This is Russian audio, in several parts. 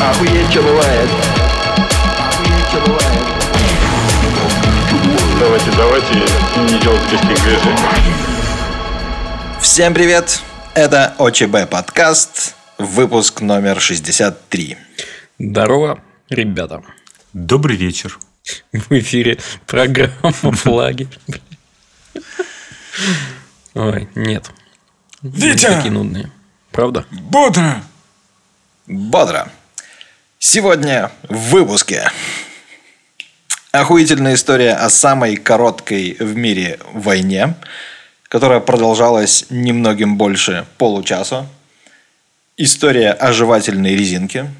Охуеть, что бывает. Охуеть, что бывает. Давайте, давайте не делать резких движений. Всем привет! Это ОЧБ подкаст, выпуск номер 63. Здорово, ребята. Добрый вечер. В эфире программа «Флаги». Ой, нет. Витя! Такие нудные. Правда? Бодро! Бодро. Сегодня в выпуске. Охуительная история о самой короткой в мире войне, которая продолжалась немногим больше получаса. История о жевательной резинке.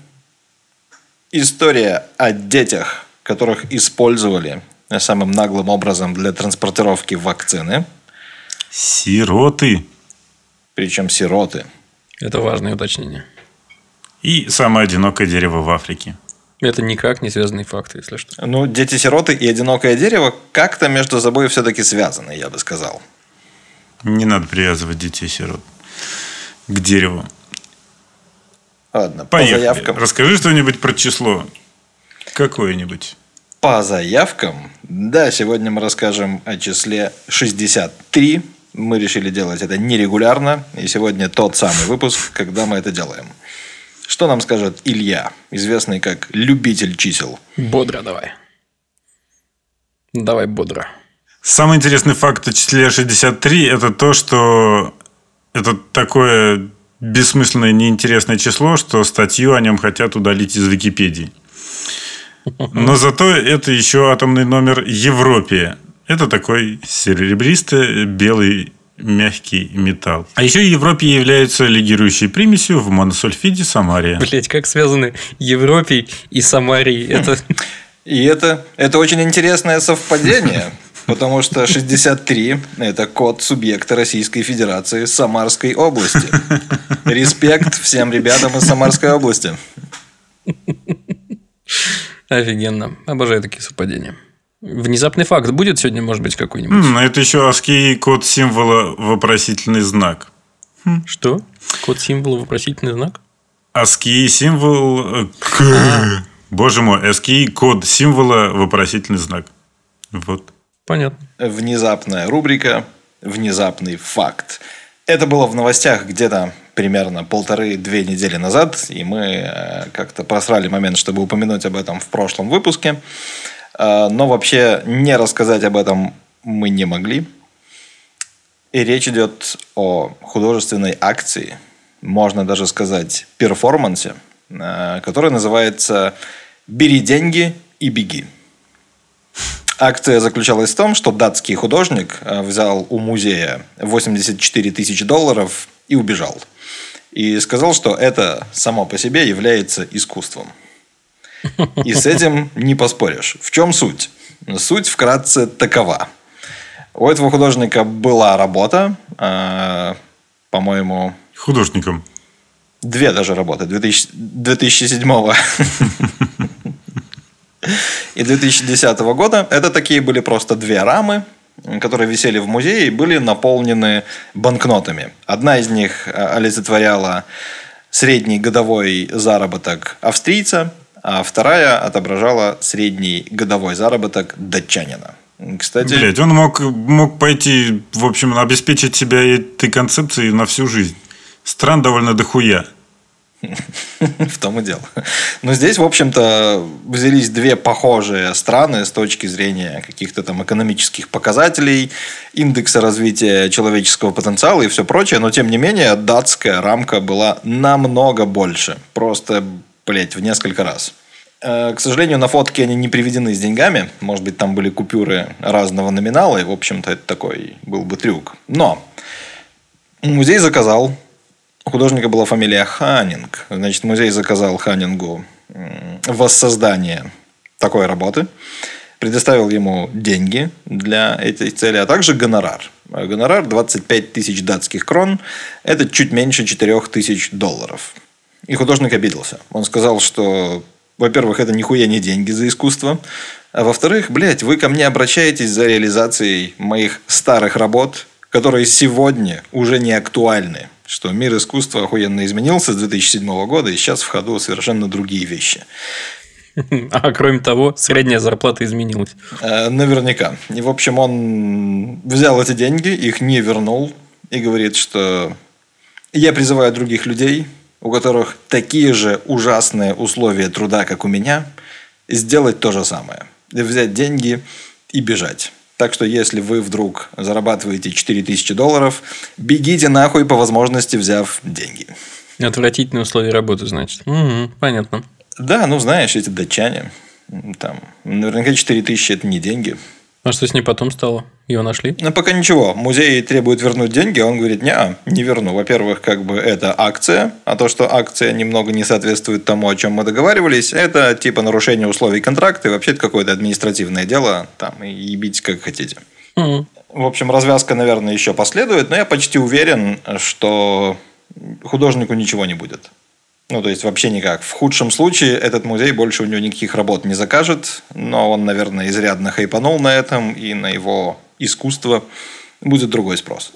История о детях, которых использовали самым наглым образом для транспортировки вакцины. Сироты. Причем сироты. Это важное уточнение. И самое одинокое дерево в Африке. Это никак не связанные факты, если что. Ну, дети-сироты и одинокое дерево как-то между собой все-таки связаны, я бы сказал. Не надо привязывать детей-сирот к дереву. Ладно, Поехали. по заявкам. Расскажи что-нибудь про число. Какое-нибудь. По заявкам, да, сегодня мы расскажем о числе 63. Мы решили делать это нерегулярно, и сегодня тот самый выпуск, когда мы это делаем. Что нам скажет Илья, известный как любитель чисел? Бодро давай. Давай бодро. Самый интересный факт о числе 63 – это то, что это такое бессмысленное, неинтересное число, что статью о нем хотят удалить из Википедии. Но зато это еще атомный номер Европе. Это такой серебристый белый мягкий металл. А еще Европе является лигирующей примесью в моносульфиде самария. Блять, как связаны Европей и Самарией? Это И это, это очень интересное совпадение, потому что 63 – это код субъекта Российской Федерации Самарской области. Респект всем ребятам из Самарской области. офигенно. Обожаю такие совпадения. Внезапный факт будет сегодня, может быть, какой-нибудь? М, Это еще ASCII код символа вопросительный знак. Что? Код символа вопросительный знак? ASCII символ... э, к- Боже мой, ASCII код символа вопросительный знак. Вот. Понятно. Внезапная рубрика «Внезапный факт». Это было в новостях где-то примерно полторы-две недели назад, и мы э, как-то просрали момент, чтобы упомянуть об этом в прошлом выпуске. Э, Но вообще не рассказать об этом мы не могли. И речь идет о художественной акции, можно даже сказать перформансе, э, который называется «Бери деньги и беги». Акция заключалась в том, что датский художник э, взял у музея 84 тысячи долларов и убежал. И сказал, что это само по себе является искусством. И с этим не поспоришь. В чем суть? Суть вкратце такова. У этого художника была работа, э, по-моему, Художником. Две даже работы. 2000 2007 и 2010 года. Это такие были просто две рамы, которые висели в музее и были наполнены банкнотами. Одна из них э, олицетворяла средний годовой заработок австрийца, а вторая отображала средний годовой заработок датчанина. Кстати, Блять, он мог, мог пойти, в общем, обеспечить себя этой концепцией на всю жизнь. Стран довольно дохуя. В том и дело. Но здесь, в общем-то, взялись две похожие страны с точки зрения каких-то там экономических показателей, индекса развития человеческого потенциала и все прочее. Но, тем не менее, датская рамка была намного больше. Просто, блядь, в несколько раз. Э, К сожалению, на фотке они не приведены с деньгами. Может быть, там были купюры разного номинала. И, в общем-то, это такой был бы трюк. Но музей заказал у художника была фамилия Ханинг. Значит, музей заказал Ханингу воссоздание такой работы. Предоставил ему деньги для этой цели, а также гонорар. Гонорар 25 тысяч датских крон. Это чуть меньше 4 тысяч долларов. И художник обиделся. Он сказал, что, во-первых, это нихуя не деньги за искусство. А во-вторых, блядь, вы ко мне обращаетесь за реализацией моих старых работ, которые сегодня уже не актуальны. что мир искусства охуенно изменился с 2007 года, и сейчас в ходу совершенно другие вещи. А кроме того, средняя зарплата изменилась. Э, Наверняка. И, в общем, он взял эти деньги, их не вернул и говорит, что я призываю других людей, у которых такие же ужасные условия труда, как у меня, сделать то же самое. Взять деньги и бежать. Так что, если вы вдруг зарабатываете 4000 долларов, бегите нахуй по возможности, взяв деньги. Отвратительные условия работы, значит. Мгм, понятно. Да, ну знаешь, эти датчане, там, наверняка 4000 это не деньги. А что с ней потом стало? Его нашли? Но пока ничего. Музей требует вернуть деньги, а он говорит, не, не верну. Во-первых, как бы это акция, а то, что акция немного не соответствует тому, о чем мы договаривались, это типа нарушение условий контракта, и вообще это какое-то административное дело, там, и ебите как хотите. Мгм. В общем, развязка, наверное, еще последует, но я почти уверен, что художнику ничего не будет. Ну, то есть, вообще никак. В худшем случае этот музей больше у него никаких работ не закажет, но он, наверное, изрядно хайпанул на этом, и на его искусство будет другой спрос.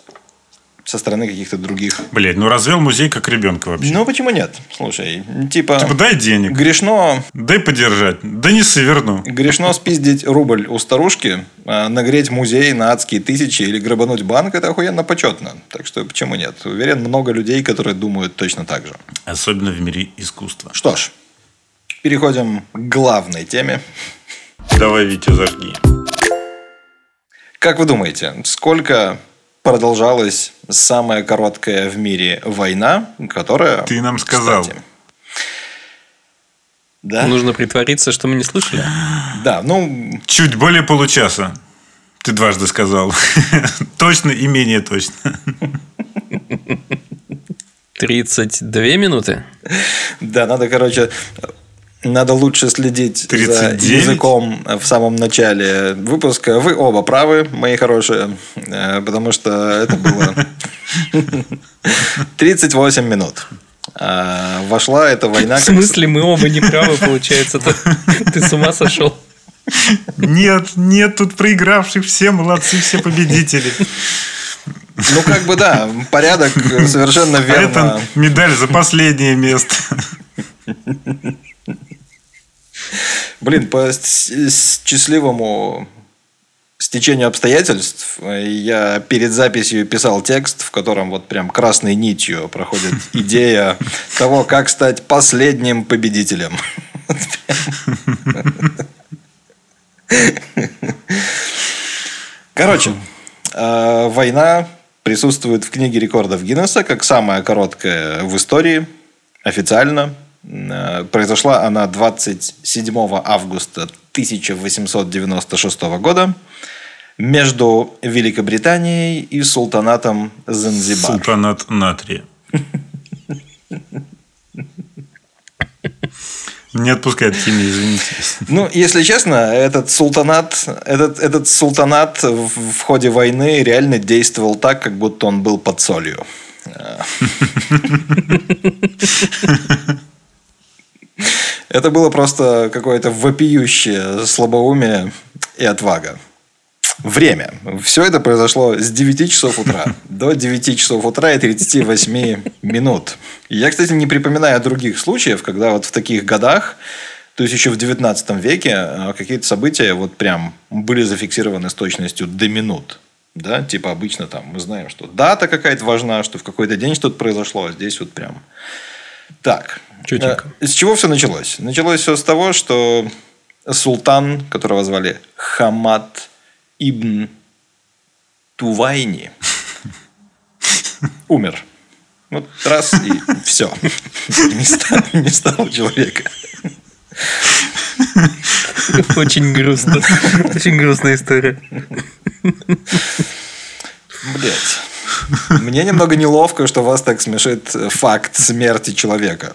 Со стороны каких-то других. Блять, ну развел музей как ребенка вообще. Ну, почему нет? Слушай, типа... Типа, дай денег, Грешно дай подержать. Да не соверну. Грешно спиздить рубль у старушки, а нагреть музей на адские тысячи или грабануть банк – это охуенно почетно. Так что почему нет? Уверен, много людей, которые думают точно так же. Особенно в мире искусства. Что ж, переходим к главной теме. Давай, Витя, зажги. Как вы думаете, сколько продолжалась самая короткая в мире война, которая... Ты нам сказал. Кстати, да? Нужно притвориться, что мы не слышали. Да, ну, Чуть более получаса. Ты дважды сказал. Точно и менее точно. 32 минуты? Да, надо, короче, надо лучше следить за 39? языком в самом начале выпуска. Вы оба правы, мои хорошие, э, потому что это было 38 минут. А, Вошла эта война... В как- смысле, мы оба не правы, получается? Ты ты с ума сошел? Нет, нет тут проигравших. Все молодцы, все победители. Ну, как бы да, порядок совершенно А верно. это медаль за последнее место. Блин, по счастливому стечению обстоятельств э, я перед записью писал текст, в котором вот прям красной нитью проходит идея того, как стать последним победителем. Короче, э, война присутствует в книге рекордов Гиннесса как самая короткая в истории, официально. Э, Произошла она 27 августа 1896 года между Великобританией и султанатом Занзибар. Султанат натрия. Не отпускает химия, извините. Ну, если честно, этот султанат, этот, этот султанат в, в ходе войны реально действовал так, как будто он был под солью. Это было просто какое-то вопиющее слабоумие и отвага. Время. Все это произошло с 9 часов утра до 9 часов утра и 38 минут. Я, кстати, не припоминаю других случаев, когда вот в таких годах, то есть еще в 19 веке, э, какие-то события вот прям были зафиксированы с точностью до минут. Да, типа обычно там мы знаем, что дата какая-то важна, что в какой-то день что-то произошло, а здесь вот прям так. Чётенько. Э, С чего все началось? Началось все с того, что султан, которого звали Хамад ибн Тувайни, умер. Вот раз и все. Не стало, не стало человека. Очень грустно. Очень грустная история. Блять. Мне немного неловко, что вас так смешит факт смерти человека.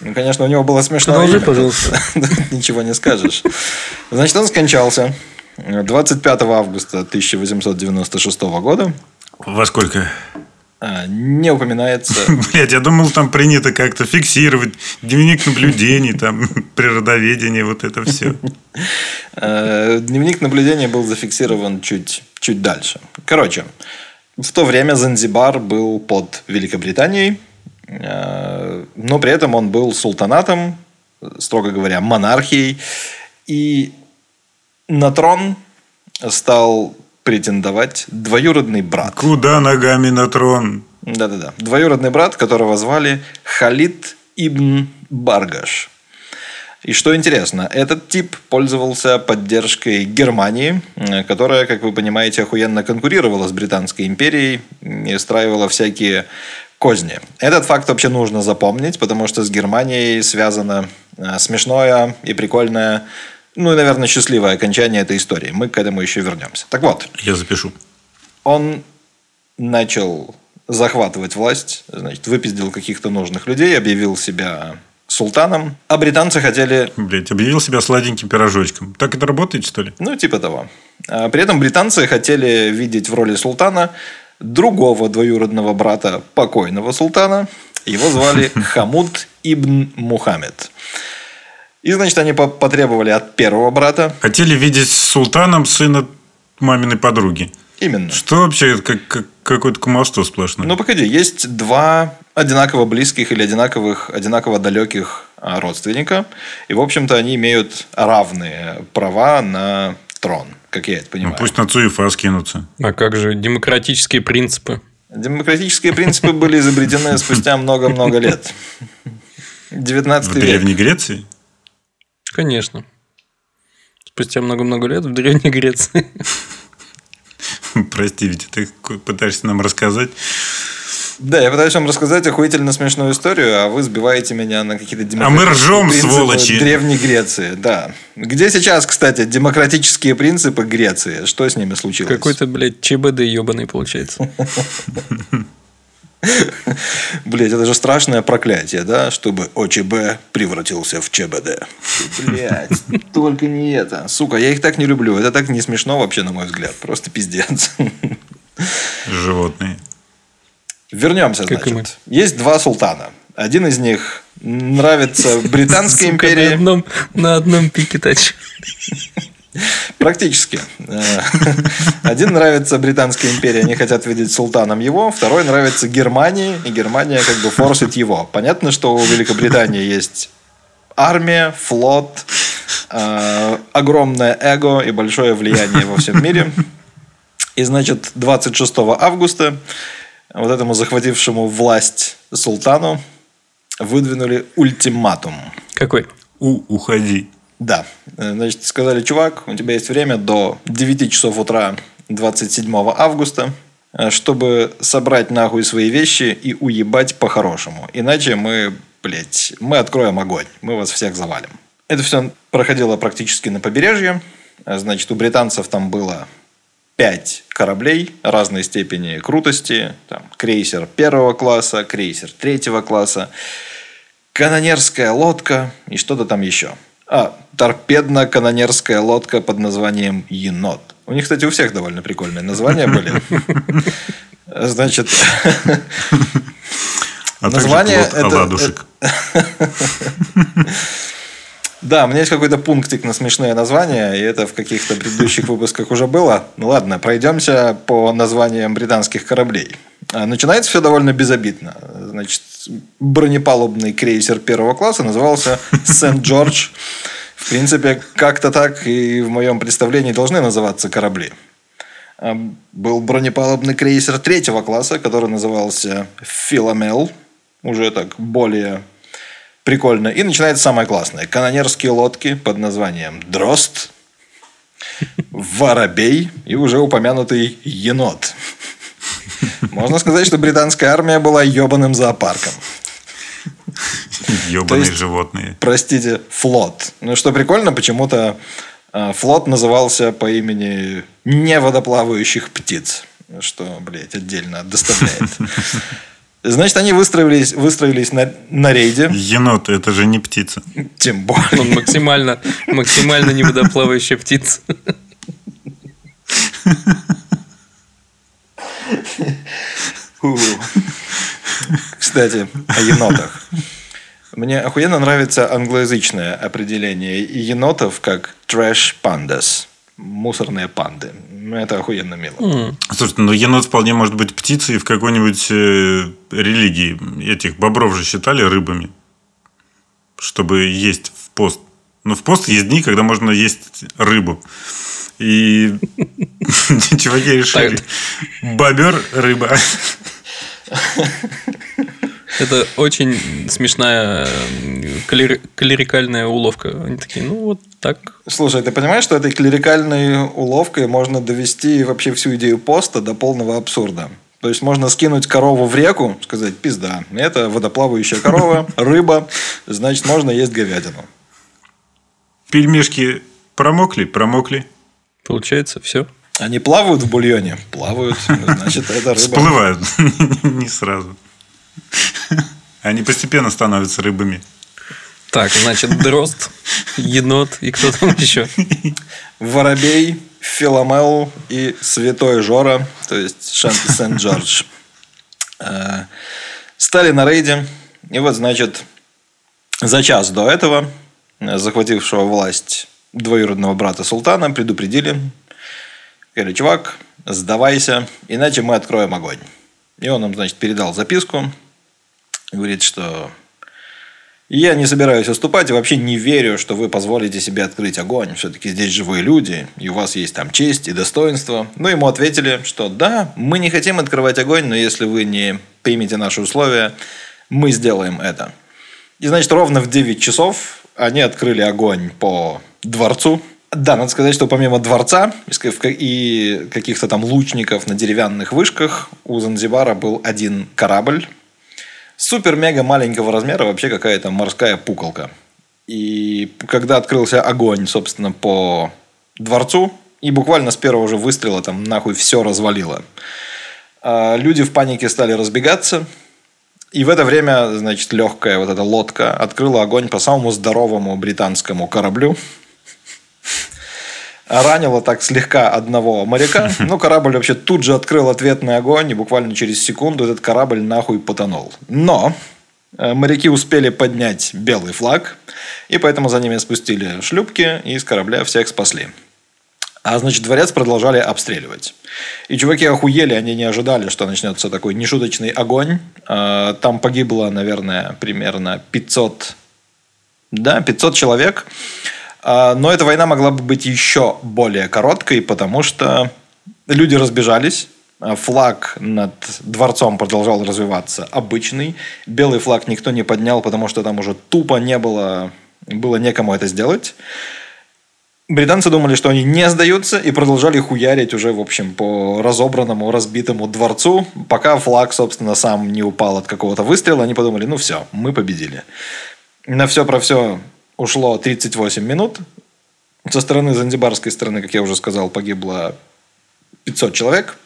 Ну, конечно, у него было смешное Продолжи, имя. пожалуйста. Ничего не скажешь. Значит, он скончался 25 августа 1896 года. Во сколько? А, Не упоминается. Блять, я думал, там принято как-то фиксировать дневник наблюдений, там природоведение, вот это все. Э, Дневник наблюдения был зафиксирован чуть, чуть дальше. Короче, В то время Занзибар был под Великобританией, э, но при этом он был султанатом, строго говоря, монархией. И на трон стал претендовать двоюродный брат. Куда ногами на трон? Да-да-да. Двоюродный брат, которого звали Халид ибн Баргаш. И что интересно, этот тип пользовался поддержкой Германии, которая, как вы понимаете, охуенно конкурировала с Британской империей и устраивала всякие козни. Этот факт вообще нужно запомнить, потому что с Германией связано э, смешное и прикольное, ну и, наверное, счастливое окончание этой истории. Мы к этому еще вернемся. Так вот, Я запишу. он начал захватывать власть, значит, выпиздил каких-то нужных людей, объявил себя султаном, а британцы хотели Блять, объявил себя сладеньким пирожочком. Так это работает, что ли? Ну, типа того. А При этом британцы хотели видеть в роли султана другого двоюродного брата покойного султана. Его звали Хамуд ибн Мухаммед. И, значит, они по- потребовали от первого брата Хотели видеть султаном сына маминой подруги. именно. Что вообще? Это Как, как- какое-то кумовство сплошное. Ну, погоди, есть два одинаково близких или одинаковых, одинаково далеких а, родственника. И, в общем-то, они имеют равные права на трон, как я это Ну, понимаю. пусть на Цуефа скинутся. А как же демократические принципы? Демократические принципы были изобретены спустя много-много лет. 19 В век. Древней Греции? Конечно. Спустя много-много лет в Древней Греции. Прости, ведь ты пытаешься нам рассказать. Да, я пытаюсь вам рассказать охуительно смешную историю, а вы сбиваете меня на какие-то демократические А мы ржем, принципы сволочи. Древней Греции, да. Где сейчас, кстати, демократические принципы Греции? Что с ними случилось? Какой-то, блядь, ЧБД ебаный получается. Блять, это же страшное проклятие, да? Чтобы ОЧБ превратился в ЧБД. Блять, только не это. Сука, я их так не люблю. Это так не смешно вообще, на мой взгляд. Просто пиздец. Животные. Вернемся, Как значит. Есть два султана. Один из них нравится Британской на империи. одном, на одном пике тачки. Практически. Э, Один нравится Британской империи, они хотят видеть султаном его. Второй нравится Германии, и Германия как бы форсит его. Понятно, что у Великобритании есть армия, флот, э, огромное эго и большое влияние во всем мире. И, значит, 26 августа вот этому захватившему власть султану выдвинули ультиматум. Какой? У, уходи. Да. Э, Значит, сказали, чувак, у тебя есть время до 9 часов утра 27 августа, э, чтобы собрать нахуй свои вещи и уебать по-хорошему. Иначе мы, блядь, мы откроем огонь. Мы вас всех завалим. Это все проходило практически на побережье. Э, Значит, у британцев там было пять кораблей разной степени крутости. Там крейсер первого класса, крейсер третьего класса, канонерская лодка и что-то там еще. А, торпедно-канонерская лодка под названием «Енот». У них, кстати, у всех довольно прикольные названия были. Значит, А также Название плод это- оладушек. да, у меня есть какой-то пунктик на смешные названия, и это в каких-то предыдущих выпусках уже было. Ну ладно, пройдемся по названиям британских кораблей. А, Начинается все довольно безобидно. Значит, бронепалубный крейсер первого класса назывался Сент-Джордж. В принципе, как-то так и в моем представлении должны называться корабли. А, Был бронепалубный крейсер третьего класса, который назывался Филомел. Уже так более прикольно. И начинается самое классное. Канонерские лодки под названием Дрозд, Воробей и уже упомянутый Енот. Можно сказать, что британская армия была ебаным зоопарком. Ебаные есть- животные. Простите, флот. Ну, что прикольно, почему-то э, флот назывался по имени неводоплавающих птиц. Что, блядь, отдельно доставляет. Значит, они выстроились, выстроились на, на рейде. Енот, это же не птица. Тем более. Он максимально, максимально неводоплавающая птица. Кстати, о енотах. Мне охуенно нравится англоязычное определение енотов как trash pandas. Мусорные панды. Ну, Это охуенно мило. М. Слушайте, ну енот вполне может быть птицей в какой-нибудь э, религии. Этих бобров же считали рыбами, чтобы есть в пост. Ну, в пост есть дни, когда можно есть рыбу. И чуваки решили. Бобер – рыба. Это очень смешная клери- клерикальная уловка. Они такие, ну вот так. Слушай, ты понимаешь, что этой клерикальной уловкой можно довести вообще всю идею поста до полного абсурда? То есть можно скинуть корову в реку, сказать, пизда, это водоплавающая корова, рыба, значит, можно есть говядину. Пельмешки промокли? Промокли. Получается, все. Они плавают в бульоне? Плавают, значит, это рыба. Всплывают. Не сразу. Они постепенно становятся рыбами. Так, значит, дрозд, енот и кто там еще? Воробей, Филомел и Святой Жора, то есть Шанти Сент-Джордж. Э, Стали на рейде. И вот, значит, за час до этого э, захватившего власть двоюродного брата султана предупредили. Говорили, чувак, сдавайся, иначе мы откроем огонь. И он им, значит, передал записку. Говорит, что я не собираюсь уступать и вообще не верю, что вы позволите себе открыть огонь. Все-таки здесь живые люди, и у вас есть там честь и достоинство. Ну, ему ответили, что да, мы не хотим открывать огонь, но если вы не примете наши условия, мы сделаем это. И, значит, ровно в 9 часов они открыли огонь по дворцу. Да, надо сказать, что помимо дворца и каких-то там лучников на деревянных вышках, у Занзибара был один корабль, супер-мега маленького размера, вообще какая-то морская пуколка. И когда открылся огонь, собственно, по дворцу, и буквально с первого же выстрела там нахуй все развалило. А Люди в панике стали разбегаться. И в это время, значит, легкая вот эта лодка открыла огонь по самому здоровому британскому кораблю. Ранила так слегка одного моряка. Ну, корабль вообще тут же открыл ответный огонь, и буквально через секунду этот корабль нахуй потонул. Но э, моряки успели поднять белый флаг, и поэтому за ними спустили шлюпки, и из корабля всех спасли. А значит, дворец продолжали обстреливать. И чуваки охуели, они не ожидали, что начнется такой нешуточный огонь. А, Там погибло, наверное, примерно 500, да, 500 человек. А, Но эта война могла бы быть еще более короткой, потому что люди разбежались, а флаг над дворцом продолжал развиваться обычный. Белый флаг никто не поднял, потому что там уже тупо не было, было некому это сделать. Британцы думали, что они не сдаются и продолжали хуярить уже, в общем, по разобранному, разбитому дворцу, пока флаг, собственно, сам не упал от какого-то выстрела. Они подумали, ну все, мы победили. На все про все ушло 38 минут. Со стороны занзибарской стороны, как я уже сказал, погибло 500 человек.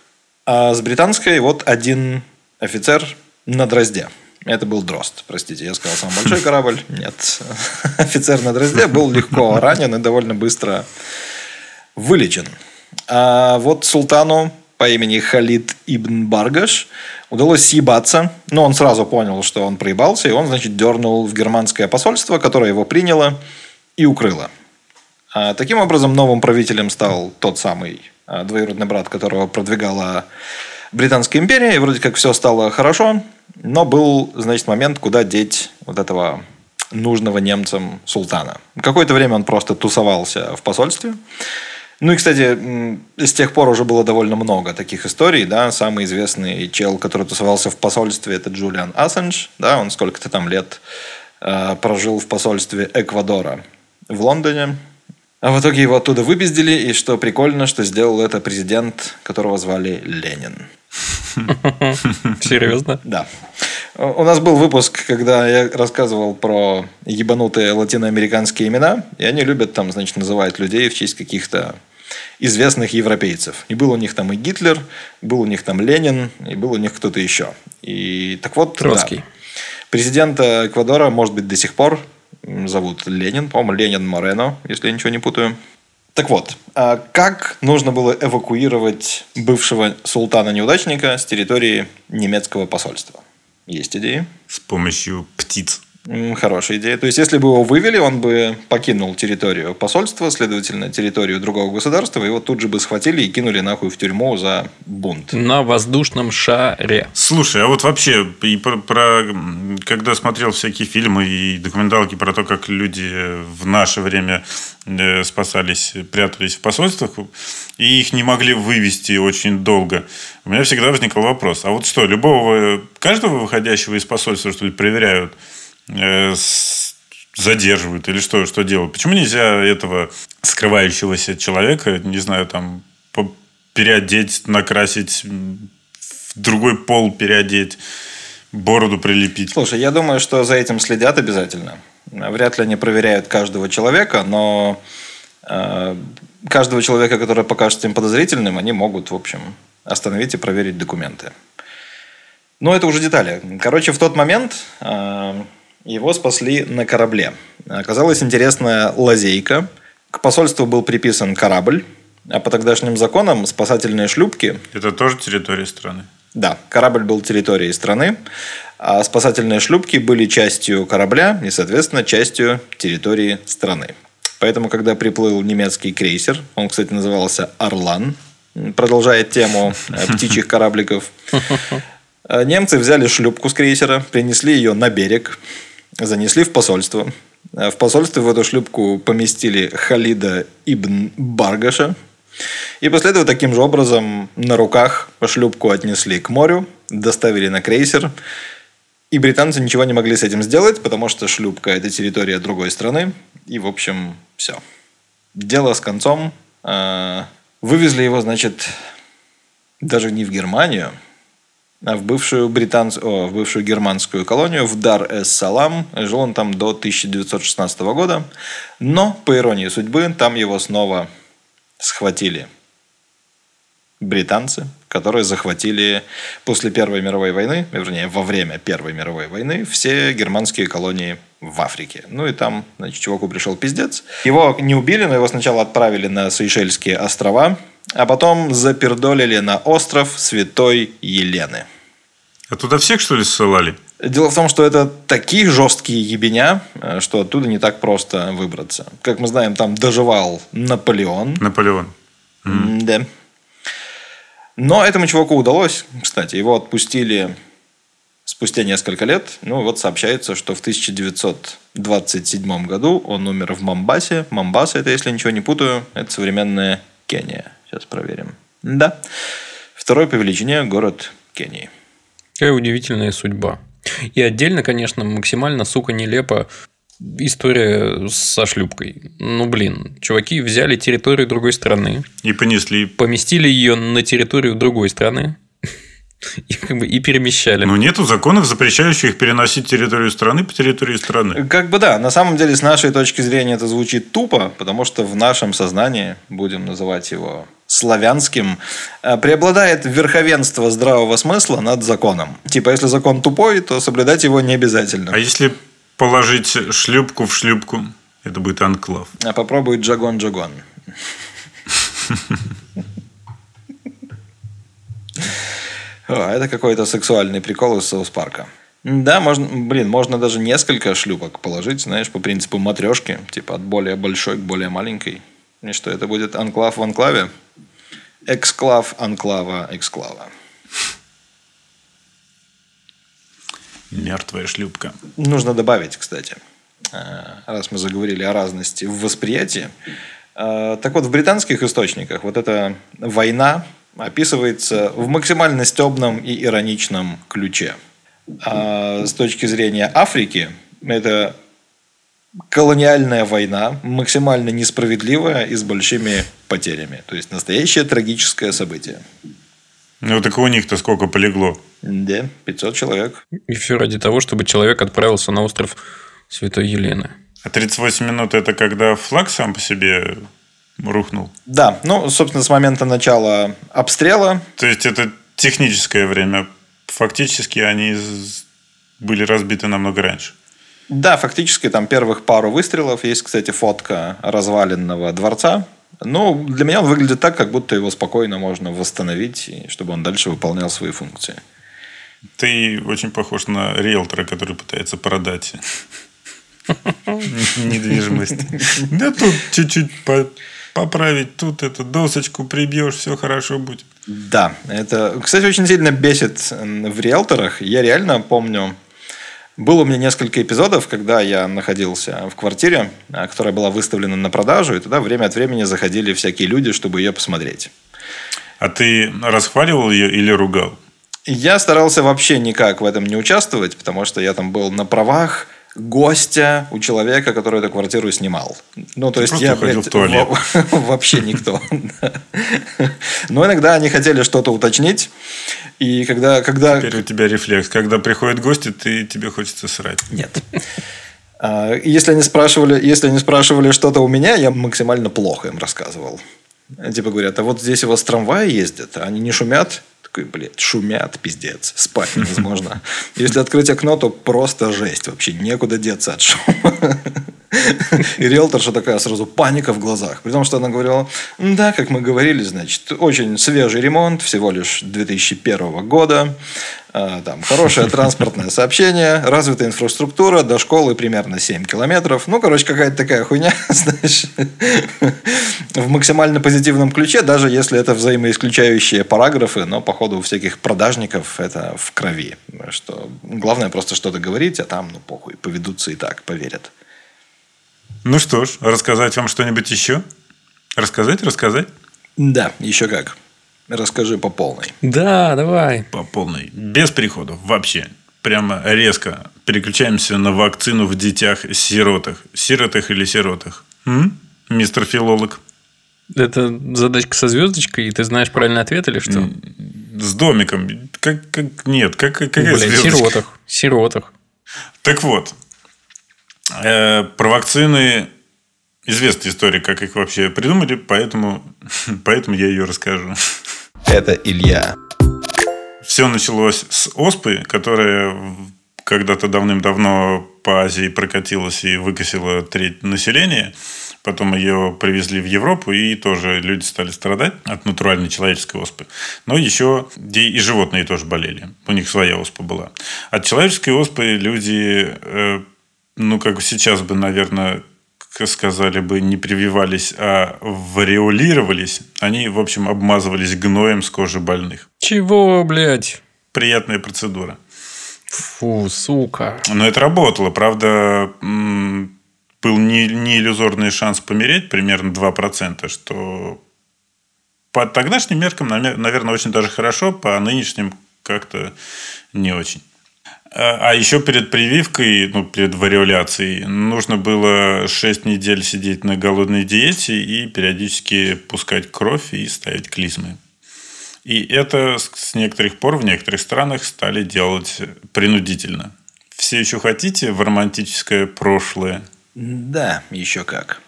А с британской вот один офицер на дрозде. Это был Дрозд, простите, я сказал самый большой корабль. Нет, офицер на Дрозде был легко ранен и довольно быстро вылечен. А вот султану по имени Халид ибн Баргаш удалось съебаться. Но он сразу понял, что он проебался, и он, значит, дернул в германское посольство, которое его приняло и укрыло. А таким образом, новым правителем стал тот самый а, двоюродный брат, которого продвигала Британская империя, и вроде как все стало хорошо, но был, значит, момент, куда деть вот этого нужного немцам султана. Какое-то время он просто тусовался в посольстве. Ну и, кстати, с тех пор уже было довольно много таких историй, да. Самый известный чел, который тусовался в посольстве, это Джулиан Ассенж, да, он сколько-то там лет э, прожил в посольстве Эквадора в Лондоне. А в итоге его оттуда выпиздили, и что прикольно, что сделал это президент, которого звали Ленин. Серьезно? Да. У нас был выпуск, когда я рассказывал про ебанутые латиноамериканские имена, и они любят там, значит, называть людей в честь каких-то известных европейцев. И был у них там и Гитлер, был у них там Ленин, и был у них кто-то еще. И так вот, да. Троцкий. Президента Эквадора, может быть, до сих пор зовут Ленин, по-моему, Ленин Морено, если я ничего не путаю. Так вот, а как нужно было эвакуировать бывшего султана-неудачника с территории немецкого посольства? Есть идеи? С помощью птиц. Хорошая идея. То есть, если бы его вывели, он бы покинул территорию посольства, следовательно, территорию другого государства, его тут же бы схватили и кинули нахуй в тюрьму за бунт. На воздушном шаре. Слушай, а вот вообще, и про, про- когда смотрел всякие фильмы и документалки про то, как люди в наше время э, спасались, прятались в посольствах, и их не могли вывести очень долго, у меня всегда возникал вопрос, а вот что, любого, каждого выходящего из посольства, что ли, проверяют, задерживают или что, что делают? Почему нельзя этого скрывающегося человека, не знаю, там, переодеть, накрасить, в другой пол переодеть, бороду прилепить? Слушай, я думаю, что за этим следят обязательно. Вряд ли они проверяют каждого человека, но э, каждого человека, который покажется им подозрительным, они могут, в общем, остановить и проверить документы. Но это уже детали. Короче, в тот момент э, его спасли на корабле. Оказалась интересная лазейка. К посольству был приписан корабль, а по тогдашним законам спасательные шлюпки Это тоже территория страны. да, корабль был территорией страны, а спасательные шлюпки были частью корабля и, соответственно, частью территории страны. Поэтому, когда приплыл немецкий крейсер, он, кстати, назывался «Орлан», продолжает тему э, птичьих корабликов, э, немцы взяли шлюпку с крейсера, принесли ее на берег, занесли в посольство. Э, В посольстве в эту шлюпку поместили Халида ибн Баргаша, и после этого таким же образом на руках шлюпку отнесли к морю, доставили на крейсер. И британцы ничего не могли с этим сделать, потому что шлюпка – это территория другой страны. И, в общем, все. Дело с концом. Э, Вывезли его, значит, даже не в Германию, в бывшую, британс... О, в бывшую германскую колонию, в Дар-эс-Салам. Жил он там до 1916 года. Но, по иронии судьбы, там его снова схватили британцы, которые захватили после Первой мировой войны, вернее, во время Первой мировой войны, все германские колонии в Африке. Ну и там, значит, чуваку пришел пиздец. Его не убили, но его сначала отправили на Сейшельские острова, а потом запердолили на остров Святой Елены. А туда всех, что ли, ссылали? Дело в том, что это такие жесткие ебеня, э, что оттуда не так просто выбраться. Как мы знаем, там доживал Наполеон. Наполеон. Да. Но этому чуваку удалось, кстати. Его отпустили спустя несколько лет. Ну, вот сообщается, что в 1927 году он умер в Мамбасе. Мамбаса, это, если ничего не путаю, это современная Кения. Сейчас проверим. Да. Второй по величине город Кении. Какая удивительная судьба. И отдельно, конечно, максимально, сука, нелепо история со шлюпкой. Ну, блин, чуваки взяли территорию другой страны, И понесли. поместили ее на территорию другой страны и, как бы, и перемещали. Но нету законов, запрещающих переносить территорию страны по территории страны. Как бы да, на самом деле, с нашей точки зрения, это звучит тупо, потому что в нашем сознании, будем называть его славянским, э, преобладает верховенство здравого смысла над законом. Типа, если закон тупой, то соблюдать его не обязательно. А если положить шлюпку в шлюпку, это будет анклав. А попробуй джагон-джагон. Это какой-то сексуальный прикол из Соус Парка. Да, можно, блин, можно даже несколько шлюпок положить, знаешь, по принципу матрешки, типа от более большой к более маленькой. И что это будет анклав в анклаве? Эксклав анклава эксклава. Мертвая шлюпка. Нужно добавить, кстати, э, раз мы заговорили о разности в восприятии. Э, Так вот, в британских источниках вот эта война описывается в максимально стебном и ироничном ключе. А с точки зрения Африки, это колониальная война, максимально несправедливая и с большими потерями. То есть настоящее трагическое событие. Ну, так у них-то сколько полегло? Да, 500 человек. И все ради того, чтобы человек отправился на остров Святой Елены. А 38 минут это когда флаг сам по себе рухнул? Да, ну, собственно, с момента начала обстрела То есть это техническое время. Фактически они были разбиты намного раньше. Да, фактически там первых пару выстрелов. Есть, кстати, фотка разваленного дворца. Ну, для меня он выглядит так, как будто его спокойно можно восстановить, и чтобы он дальше выполнял свои функции. Ты очень похож на риэлтора, который пытается продать недвижимость. Да тут чуть-чуть по- поправить, тут эту досочку прибьешь, все хорошо будет. Да, это, кстати, очень сильно бесит в риэлторах. Я реально помню, было у меня несколько эпизодов, когда я находился в квартире, а, которая была выставлена на продажу, и туда время от времени заходили всякие люди, чтобы ее посмотреть. А ты расхваливал ее или ругал? Я старался вообще никак в этом не участвовать, потому что я там был на правах гостя у человека, который эту квартиру снимал. Ну, то есть просто я, блядь, в туалет. во- вообще никто. Но иногда они хотели что-то уточнить. И когда, когда Теперь у тебя рефлекс. Когда приходят гости, ты, тебе хочется срать. Нет. А, Если они спрашивали, если они спрашивали что-то у меня, я максимально плохо им рассказывал. Типа говорят, а вот здесь у вас трамваи ездят, а они не шумят? Такой, блядь, шумят, пиздец, спать невозможно. Если открыть окно, то просто жесть вообще, некуда деться от шума. И риэлторша такая сразу паника в глазах. При том, что она говорила, да, как мы говорили, значит, очень свежий ремонт, всего лишь 2001 года. А, Там хорошее транспортное сообщение, развитая инфраструктура, до школы примерно 7 километров. Ну, короче, какая-то такая хуйня, знаешь, в максимально позитивном ключе, даже если это взаимоисключающие параграфы, но, походу, у всяких продажников это в крови. Что главное просто что-то говорить, а там, ну, похуй, поведутся и так, поверят. Ну что ж, рассказать вам что-нибудь еще? Рассказать, рассказать? Да, еще как. Расскажи по полной. Да, давай. По полной. Без переходов вообще. Прямо резко переключаемся на вакцину в детях-сиротах. Сиротах или сиротах? М? Мистер филолог. Это задачка со звездочкой, и ты знаешь правильный ответ или что? С домиком. Как, как, нет, как, как- какая Блядь, звездочка? сиротах. Сиротах. Так вот, э, про вакцины известная история, как их вообще придумали, поэтому, поэтому я ее расскажу. Это Илья. Все началось с оспы, которая когда-то давным-давно по Азии прокатилась и выкосила треть населения. Потом ее привезли в Европу, и тоже люди стали страдать от натуральной человеческой оспы. Но еще и и животные тоже болели. У них своя оспа была. От человеческой оспы люди, э, ну, как сейчас бы, наверное, сказали бы, не прививались, а вариолировались. Они, в общем, обмазывались гноем с кожи больных. Чего, блядь? Приятная процедура. Фу, сука. Но это работало. Правда, был не, не иллюзорный шанс помереть, примерно 2%, что по тогдашним меркам, наверное, очень даже хорошо, по нынешним как-то не очень. А а еще перед прививкой, ну, перед вариоляцией, нужно было 6 недель сидеть на голодной диете и периодически пускать кровь и ставить клизмы. И это с с некоторых пор в некоторых странах стали делать принудительно. Все еще хотите в романтическое прошлое? Да, еще как.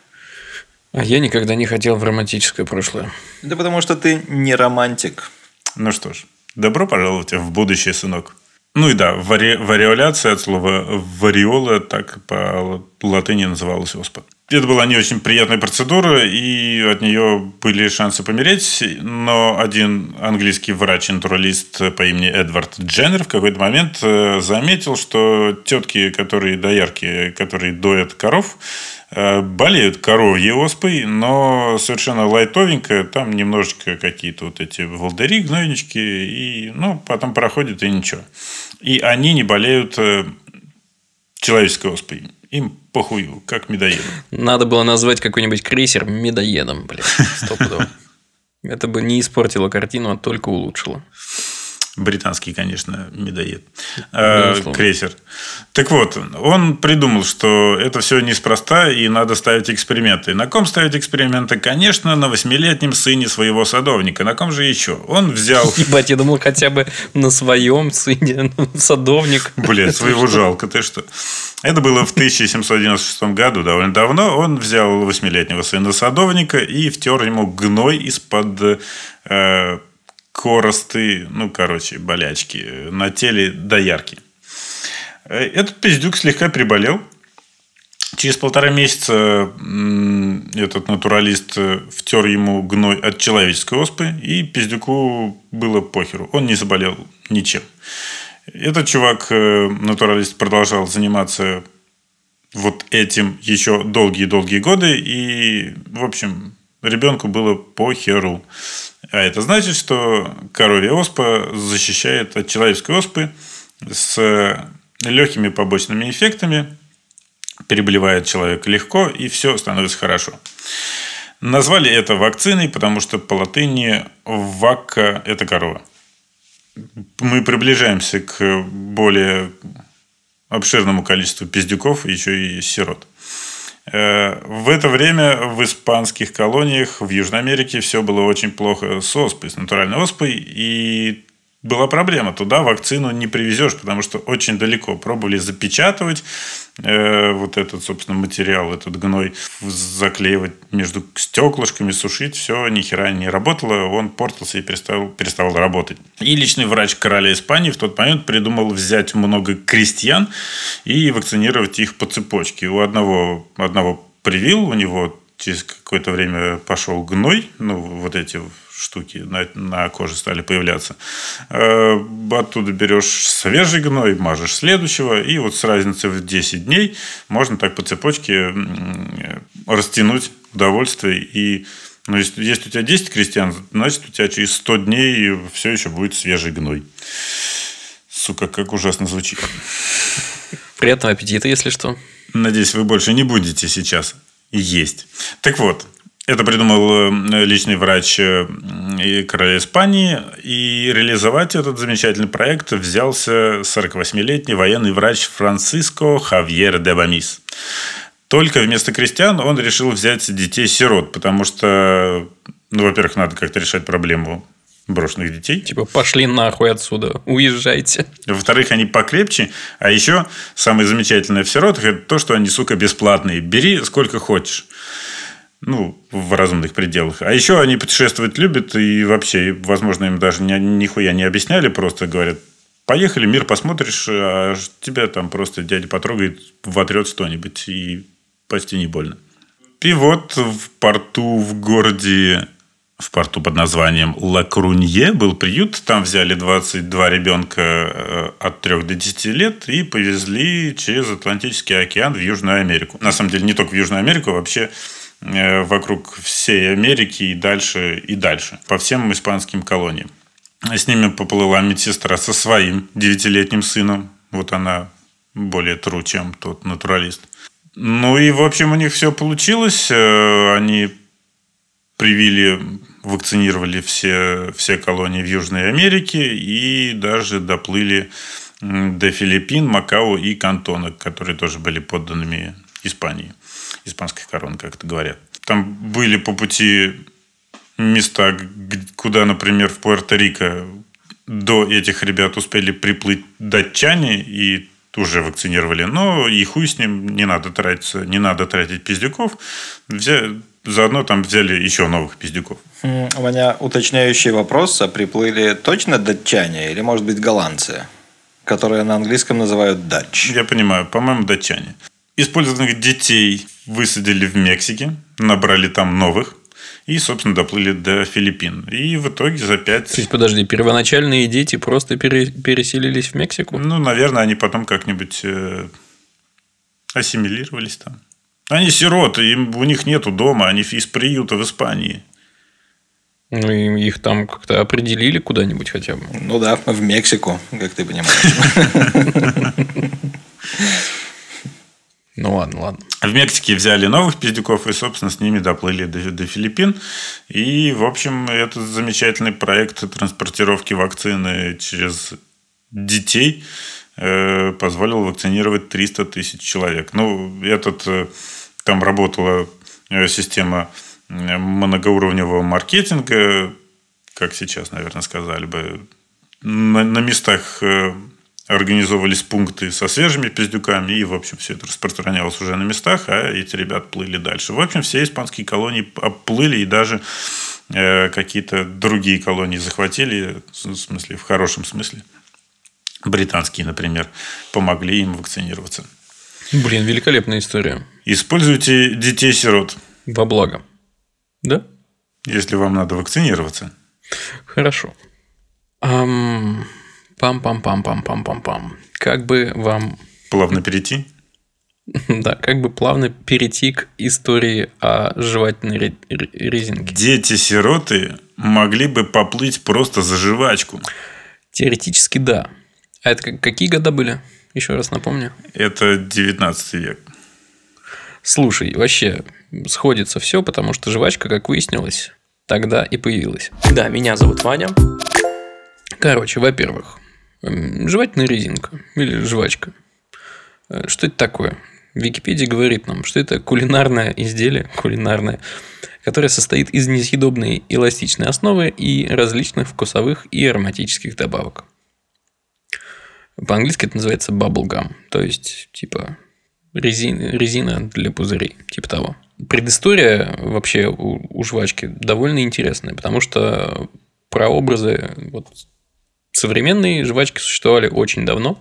А я никогда не хотел в романтическое прошлое. Да потому что ты не романтик. Ну что ж, добро пожаловать в будущее, сынок. Ну и да, вари... вариоляция от слова вариола, так по латыни называлась оспа. Это была не очень приятная процедура, и от нее были шансы помереть, но один английский врач-натуралист по имени Эдвард Дженнер в какой-то момент э, заметил, что тетки, которые доярки, которые доят коров, болеют коровьей оспой, но совершенно лайтовенько, там немножечко какие-то вот эти волдыри, гнойнички, и ну, потом проходит и ничего. И они не болеют э, человеческой оспой. Им похую, как медоеду. Надо было назвать какой-нибудь крейсер медоедом, блядь, стопудово. Это бы не испортило картину, а только улучшило. Британский, конечно, медоед. Э, Безусловно. крейсер. Так вот, он придумал, что это все неспроста и надо ставить эксперименты. На ком ставить эксперименты? Конечно, на восьмилетнем сыне своего садовника. На ком же еще? Он взял... Ебать, я думал хотя бы на своем сыне, садовник. Блин, своего жалко, ты что? Это было в 1796 году, довольно давно. Он взял восьмилетнего сына садовника и втер ему гной из-под э, коросты, ну, короче, болячки на теле доярки. Э, Этот пиздюк слегка приболел. Через полтора месяца этот натуралист э, втер ему гной от человеческой оспы, и пиздюку было похеру. Он не заболел ничем. Этот чувак, э, натуралист, продолжал заниматься вот этим еще долгие-долгие годы. И, в общем, ребенку было похеру. А это значит, что коровья оспа защищает от человеческой оспы с легкими побочными эффектами. Переболевает человек легко, и все становится хорошо. Назвали это вакциной, потому что по латыни вакка – это корова. Мы приближаемся к более обширному количеству пиздюков, еще и сирот. Э, в это время в испанских колониях в Южной Америке все было очень плохо с оспой, с натуральной оспой. И была проблема. Туда вакцину не привезешь, потому что очень далеко. Пробовали запечатывать э, вот этот, собственно, материал, этот гной, заклеивать между стеклышками, сушить. Все ни хера не работало. Он портился и перестал, переставал работать. И личный врач короля Испании в тот момент придумал взять много крестьян и вакцинировать их по цепочке. У одного, одного привил, у него через какое-то время пошел гной, ну, вот эти штуки на, на коже стали появляться. Э, оттуда берешь свежий гной, мажешь следующего, и вот с разницей в 10 дней можно так по цепочке растянуть удовольствие. И ну, если, если у тебя 10 крестьян, значит, у тебя через 100 дней все еще будет свежий гной. Сука, как ужасно звучит. Приятного аппетита, если что. Надеюсь, вы больше не будете сейчас есть. Так вот, это придумал э, личный врач э, короля Испании. И реализовать этот замечательный проект взялся 48-летний военный врач Франциско Хавьер де Бамис. Только вместо крестьян он решил взять детей-сирот, потому что, ну, во-первых, надо как-то решать проблему брошенных детей. Типа, пошли нахуй отсюда, уезжайте. Во-вторых, они покрепче. А еще самое замечательное в сиротах – это то, что они, сука, бесплатные. Бери сколько хочешь. Ну, в разумных пределах. А еще они путешествовать любят, и вообще, возможно, им даже ни, нихуя не объясняли, просто говорят, поехали, мир посмотришь, а тебя там просто дядя потрогает, вотрет что-нибудь, и почти не больно. И вот в порту в городе в порту под названием Ла Крунье был приют. Там взяли 22 ребенка э, от 3 до 10 лет и повезли через Атлантический океан в Южную Америку. На самом деле, не только в Южную Америку, а вообще Э, вокруг всей Америки и дальше, и дальше, по всем испанским колониям. С ними поплыла медсестра со своим девятилетним сыном. Вот она более тру, чем тот натуралист. Ну и, в общем, у них все получилось. Э, они привили, вакцинировали все, все колонии в Южной Америке и даже доплыли до Филиппин, Макао и Кантона, которые тоже были подданными Испании испанских корон, как это говорят. Там были по пути места, куда, например, в Пуэрто-Рико до этих ребят успели приплыть датчане и уже вакцинировали. Но и хуй с ним, не надо тратиться, не надо тратить пиздюков. Заодно там взяли еще новых пиздюков. У меня уточняющий вопрос. А приплыли точно датчане или, может быть, голландцы? Которые на английском называют Dutch. Я понимаю, по-моему, датчане. Использованных детей высадили в Мексике, набрали там новых и, собственно, доплыли до Филиппин. И в итоге за пять... То есть, подожди, первоначальные дети просто пере... переселились в Мексику? Ну, наверное, они потом как-нибудь э, ассимилировались там. Они сироты, им, у них нету дома, они из приюта в Испании. Ну, и их там как-то определили куда-нибудь хотя бы. Ну да, в Мексику, как ты понимаешь. Ну ладно, ладно. В Мексике взяли новых пиздюков и, собственно, с ними доплыли до, до Филиппин. И, в общем, это замечательный проект транспортировки вакцины через детей э, позволил вакцинировать 300 тысяч человек. Ну, этот, э, там работала э, система многоуровневого маркетинга, как сейчас, наверное, сказали бы, на, на местах э, организовывались пункты со свежими пиздюками, и, в общем, все это распространялось уже на местах, а эти ребят плыли дальше. В общем, все испанские колонии оплыли, и даже э, какие-то другие колонии захватили, в смысле, в хорошем смысле. Британские, например, помогли им вакцинироваться. Блин, великолепная история. Используйте детей-сирот. Во благо. Да? Если вам надо вакцинироваться. Хорошо. Пам-пам-пам-пам-пам-пам-пам. Как бы вам Плавно перейти. Да, как бы плавно перейти к истории о жевательной ре- ре- резинке. Дети-сироты могли бы поплыть просто за жвачку. Теоретически да. А это как- какие года были? Еще раз напомню. Это 19 век. Слушай, вообще сходится все, потому что жвачка, как выяснилось, тогда и появилась. Да, меня зовут Ваня. Короче, во-первых, жевательная резинка или жвачка. Э, Что это такое? Википедия говорит нам, что это кулинарное изделие, кулинарное, которое состоит из несъедобной эластичной основы и различных вкусовых и ароматических добавок. По-английски это называется bubblegum, то есть типа резина, резина для пузырей, типа того. Предыстория вообще у, у жвачки довольно интересная, потому что прообразы вот, современные жвачки существовали очень давно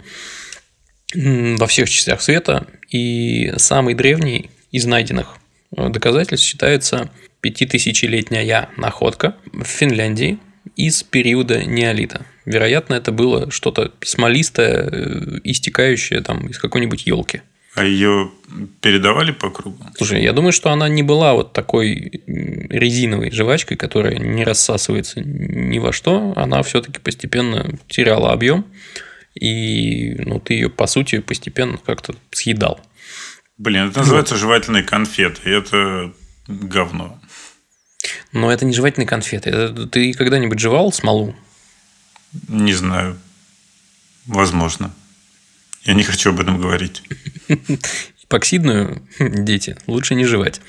во всех частях света, и самый древний из найденных э, доказательств считается пятитысячелетняя находка в Финляндии из периода неолита. Вероятно, это было что-то смолистое, э, истекающее там из какой-нибудь елки. А ее передавали по кругу? Слушай, я думаю, что она не была вот такой резиновой жвачкой, которая не рассасывается ни во что. Она все-таки постепенно теряла объем. И ну, ты ее, по сути, постепенно как-то съедал. Блин, это называется жевательные конфеты. Это говно. Но это не жевательные конфеты. Это ты когда-нибудь жевал смолу? Не знаю. Возможно. Я не хочу об этом говорить. Эпоксидную, дети, лучше не жевать.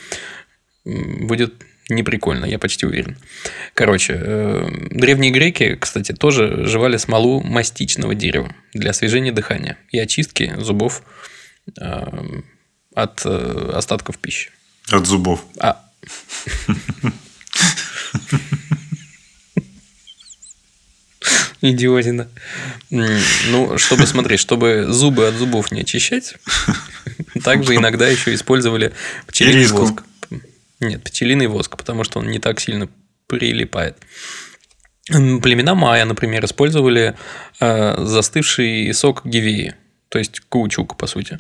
Будет неприкольно, я почти уверен. Короче, э, древние греки, кстати, тоже жевали смолу мастичного дерева для освежения дыхания и очистки зубов э, от э, остатков пищи. От зубов. А. Идиотина. Ну, чтобы смотреть, чтобы зубы от зубов не очищать, также иногда еще использовали пчелиный воск. Нет, пчелиный воск, потому что он не так сильно прилипает. Племена майя, например, использовали э, застывший сок гивеи, то есть каучук, по сути.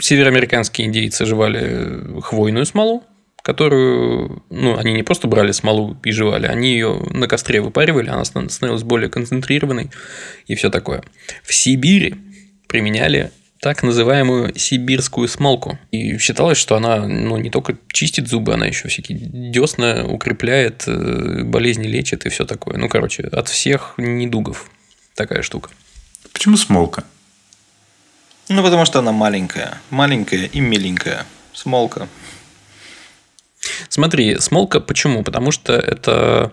Североамериканские индейцы жевали хвойную смолу, которую, ну, они не просто брали смолу и жевали, они ее на костре выпаривали, она ста- становилась более концентрированной и все такое. В Сибири применяли так называемую сибирскую смолку. И считалось, что она ну, не только чистит зубы, она еще всякие десна укрепляет, э, болезни лечит и все такое. Ну, короче, от всех недугов такая штука. Почему смолка? Ну, потому что она маленькая. Маленькая и миленькая. Смолка. Смотри, смолка почему? Потому что это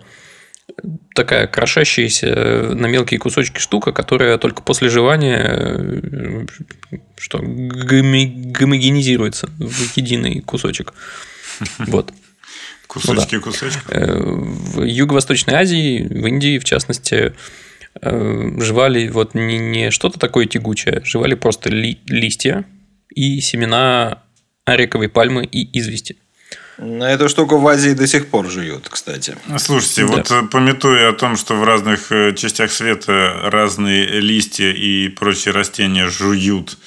такая крошащаяся на мелкие кусочки штука, которая только после жевания э, что, гомогенизируется в единый кусочек. Вот. Кусочки кусочков. Э, В Юго-Восточной Азии, в Индии, в частности, э, жевали вот не, не что-то такое тягучее, жевали просто ли- листья и семена ариковой пальмы и извести. На эту штуку в Азии до сих пор жуют, кстати. Слушайте, Да. вот э, пометуя о том, что в разных э, частях света разные листья и прочие растения жуют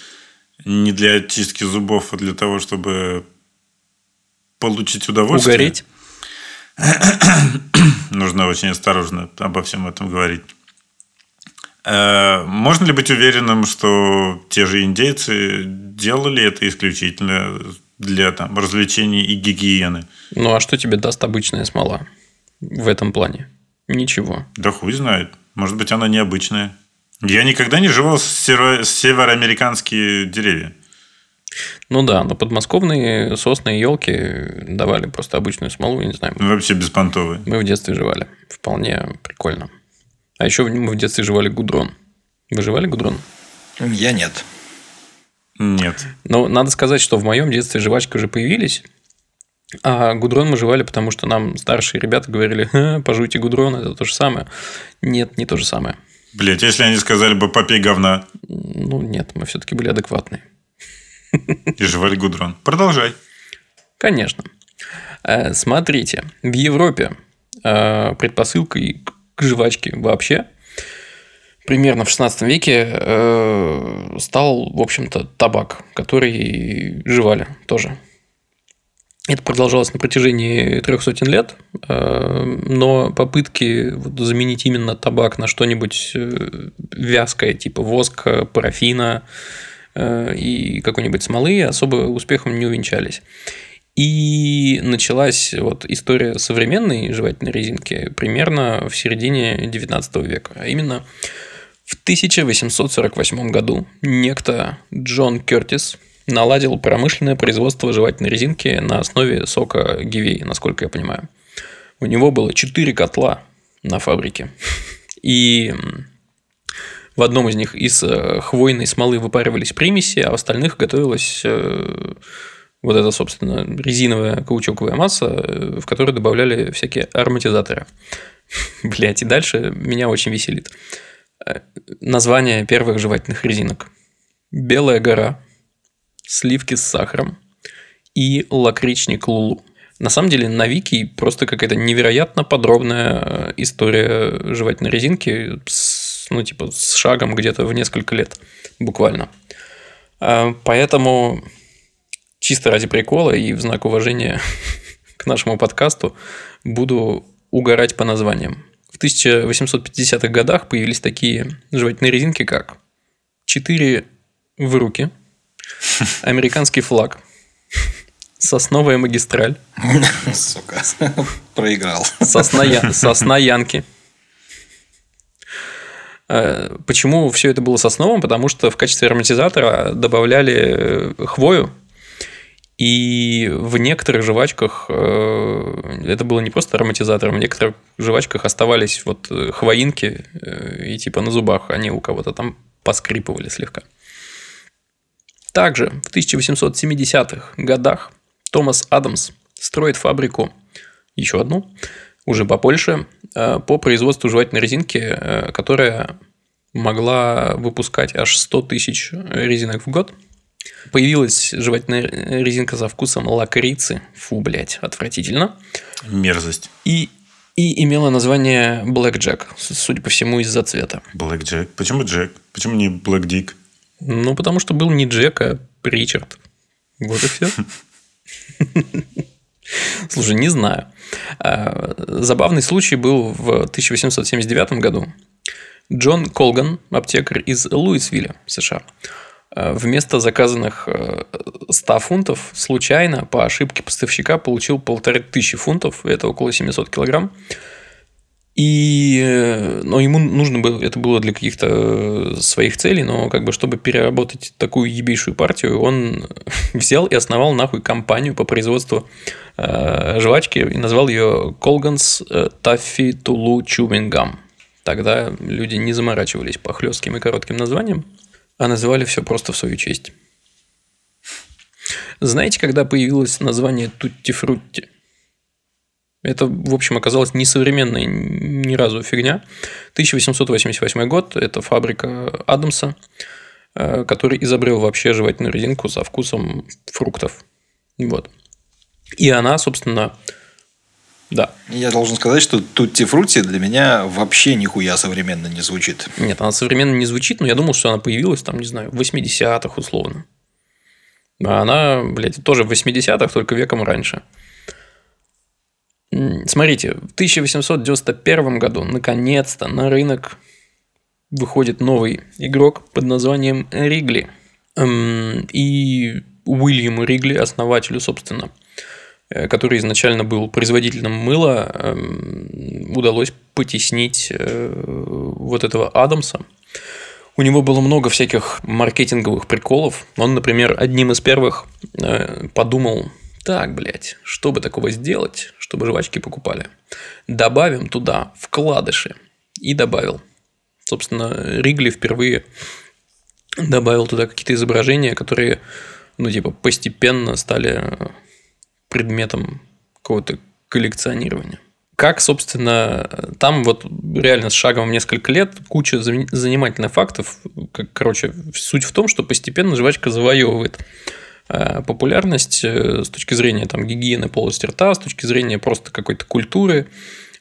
не для очистки зубов, а для того, чтобы получить удовольствие. Угореть. Нужно очень осторожно обо всем этом говорить. Э, Можно ли быть уверенным, что те же индейцы делали это исключительно для там, развлечений и гигиены? Ну, а что тебе даст обычная смола в этом плане? Ничего. Да хуй знает. Может быть, она необычная. Я никогда не жевал северо- североамериканские деревья. Ну да, но подмосковные сосны и елки давали просто обычную смолу, я не знаю. Ну, Вообще беспонтовые. Мы в детстве жевали. Вполне прикольно. А еще мы в детстве жевали гудрон. Вы жевали гудрон? Я нет. Нет. Но надо сказать, что в моем детстве жвачки уже появились. А гудрон мы жевали, потому что нам старшие ребята говорили, «Ха, пожуйте гудрон, это то же самое. Нет, не то же самое. Блять, если они сказали бы попей говна Ну, нет, мы все-таки были адекватные. и жевали гудрон. Продолжай. Конечно. Э, Смотрите, в Европе э, предпосылкой к жвачке вообще примерно в 16 веке э, стал, в общем-то, табак, который жевали тоже. Это продолжалось на протяжении трех сотен лет, э, но попытки заменить именно табак на что-нибудь э, вязкое, типа воска, парафина э, и какой-нибудь смолы, особо успехом не увенчались. И началась вот история современной жевательной резинки примерно в середине 19 века. А именно в 1848 году некто Джон Кертис наладил промышленное производство жевательной резинки на основе сока гивей, насколько я понимаю. У него было 4 котла на фабрике. И в одном из них из э, хвойной смолы выпаривались примеси, а в остальных готовилась э, вот эта, собственно, резиновая каучуковая масса, э, в которую добавляли всякие ароматизаторы. Блять, и дальше меня очень веселит. Название первых жевательных резинок. Белая гора, сливки с сахаром и лакричник Лулу. На самом деле на Вики просто какая-то невероятно подробная история жевательной резинки с, ну, типа, с шагом где-то в несколько лет буквально. А, поэтому чисто ради прикола и в знак уважения к нашему подкасту буду угорать по названиям. В 1850-х годах появились такие жевательные резинки, как 4 в руки – Американский флаг. Сосновая магистраль. Сука, проиграл. Сосна, сосна Янки. Э, почему все это было сосновым? Потому что в качестве ароматизатора добавляли э, хвою, и в некоторых жвачках э, это было не просто ароматизатором, в некоторых жвачках оставались вот хвоинки, и типа на зубах они у кого-то там поскрипывали слегка. Также в 1870-х годах Томас Адамс строит фабрику, еще одну, уже по Польше, э, по производству жевательной резинки, э, которая могла выпускать аж 100 тысяч резинок в год. Появилась жевательная резинка со вкусом лакрицы. Фу, блядь, отвратительно. Мерзость. И, и имела название Black Jack, судя по всему, из-за цвета. Black Jack. Почему Джек? Почему не Black Dick? Ну, потому что был не Джек, а Ричард. Вот и все. Слушай, не знаю. А, забавный случай был в 1879 году. Джон Колган, аптекарь из Луисвилля, США, вместо заказанных 100 фунтов случайно по ошибке поставщика получил полторы тысячи фунтов, это около 700 килограмм, и, э, но ему нужно было, это было для каких-то э, своих целей, но как бы чтобы переработать такую ебейшую партию, он взял и основал нахуй компанию по производству э, жвачки и назвал ее Taffy Tulu Chewing Gum. Тогда люди не заморачивались по хлестким и коротким названиям, а называли все просто в свою честь. Знаете, когда появилось название Тутти Фрутти? Это, в общем, оказалось несовременная ни разу фигня. 1888 год – это фабрика Адамса, э, который изобрел вообще жевательную резинку со вкусом фруктов. Вот. И она, собственно, да. Я должен сказать, что Тутти Фрути для меня вообще нихуя современно не звучит. Нет, она современно не звучит, но я думал, что она появилась там, не знаю, в 80-х условно. А она, блядь, тоже в 80-х, только веком раньше. Смотрите, в 1891 году наконец-то на рынок выходит новый игрок под названием Ригли. Эм, и Уильяму Ригли, основателю, собственно, который изначально был производителем мыла, эм, удалось потеснить э, вот этого Адамса. У него было много всяких маркетинговых приколов. Он, например, одним из первых э, подумал, так, блядь, чтобы такого сделать, чтобы жвачки покупали, добавим туда вкладыши. И добавил. Собственно, Ригли впервые добавил туда какие-то изображения, которые, ну, типа, постепенно стали предметом какого-то коллекционирования. Как, собственно, там вот реально с шагом в несколько лет куча занимательных фактов. Короче, суть в том, что постепенно жвачка завоевывает Э, популярность э, с точки зрения там, гигиены полости рта, с точки зрения просто какой-то культуры.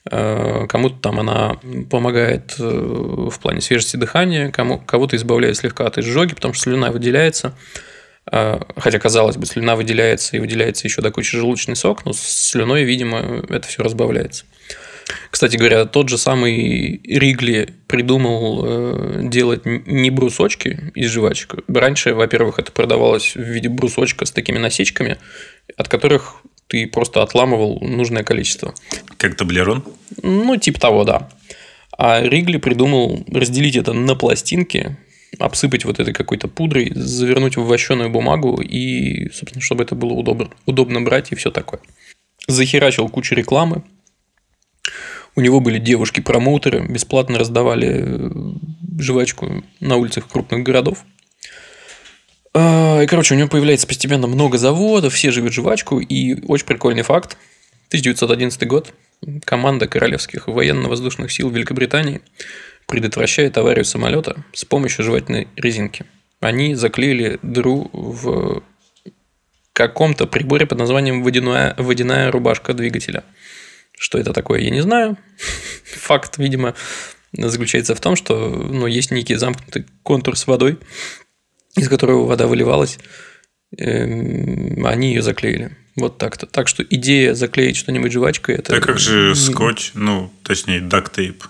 Э, Кому-то там она помогает в плане свежести дыхания, кому, кого-то избавляет слегка от изжоги, потому что слюна выделяется. Э, Хотя, казалось бы, слюна выделяется и выделяется еще до кучи желудочный сок, но с слюной, видимо, это все разбавляется. Кстати говоря, тот же самый Ригли придумал э, делать не брусочки из жвачек. Раньше, во-первых, это продавалось в виде брусочка с такими насечками, от которых ты просто отламывал нужное количество. Как таблерон? Ну, типа того, да. А Ригли придумал разделить это на пластинки, обсыпать вот этой какой-то пудрой, завернуть в вощеную бумагу и, собственно, чтобы это было удобно, удобно брать и все такое. Захерачил кучу рекламы. У него были девушки-промоутеры, бесплатно раздавали э, жвачку на улицах крупных городов. А, И, короче, у него появляется постепенно много заводов, все живут жвачку. И очень прикольный факт. 1911 год. Команда Королевских военно-воздушных сил Великобритании предотвращает аварию самолета с помощью жевательной резинки. Они заклеили дыру в каком-то приборе под названием водяная, водяная рубашка двигателя. Что это такое, я не знаю. Факт, видимо, заключается в том, что ну, есть некий замкнутый контур с водой, из которого вода выливалась. Эм, Они ее заклеили. Вот так-то. Так что идея заклеить что-нибудь жвачкой это. Так как же скотч, ну, точнее, дактейп.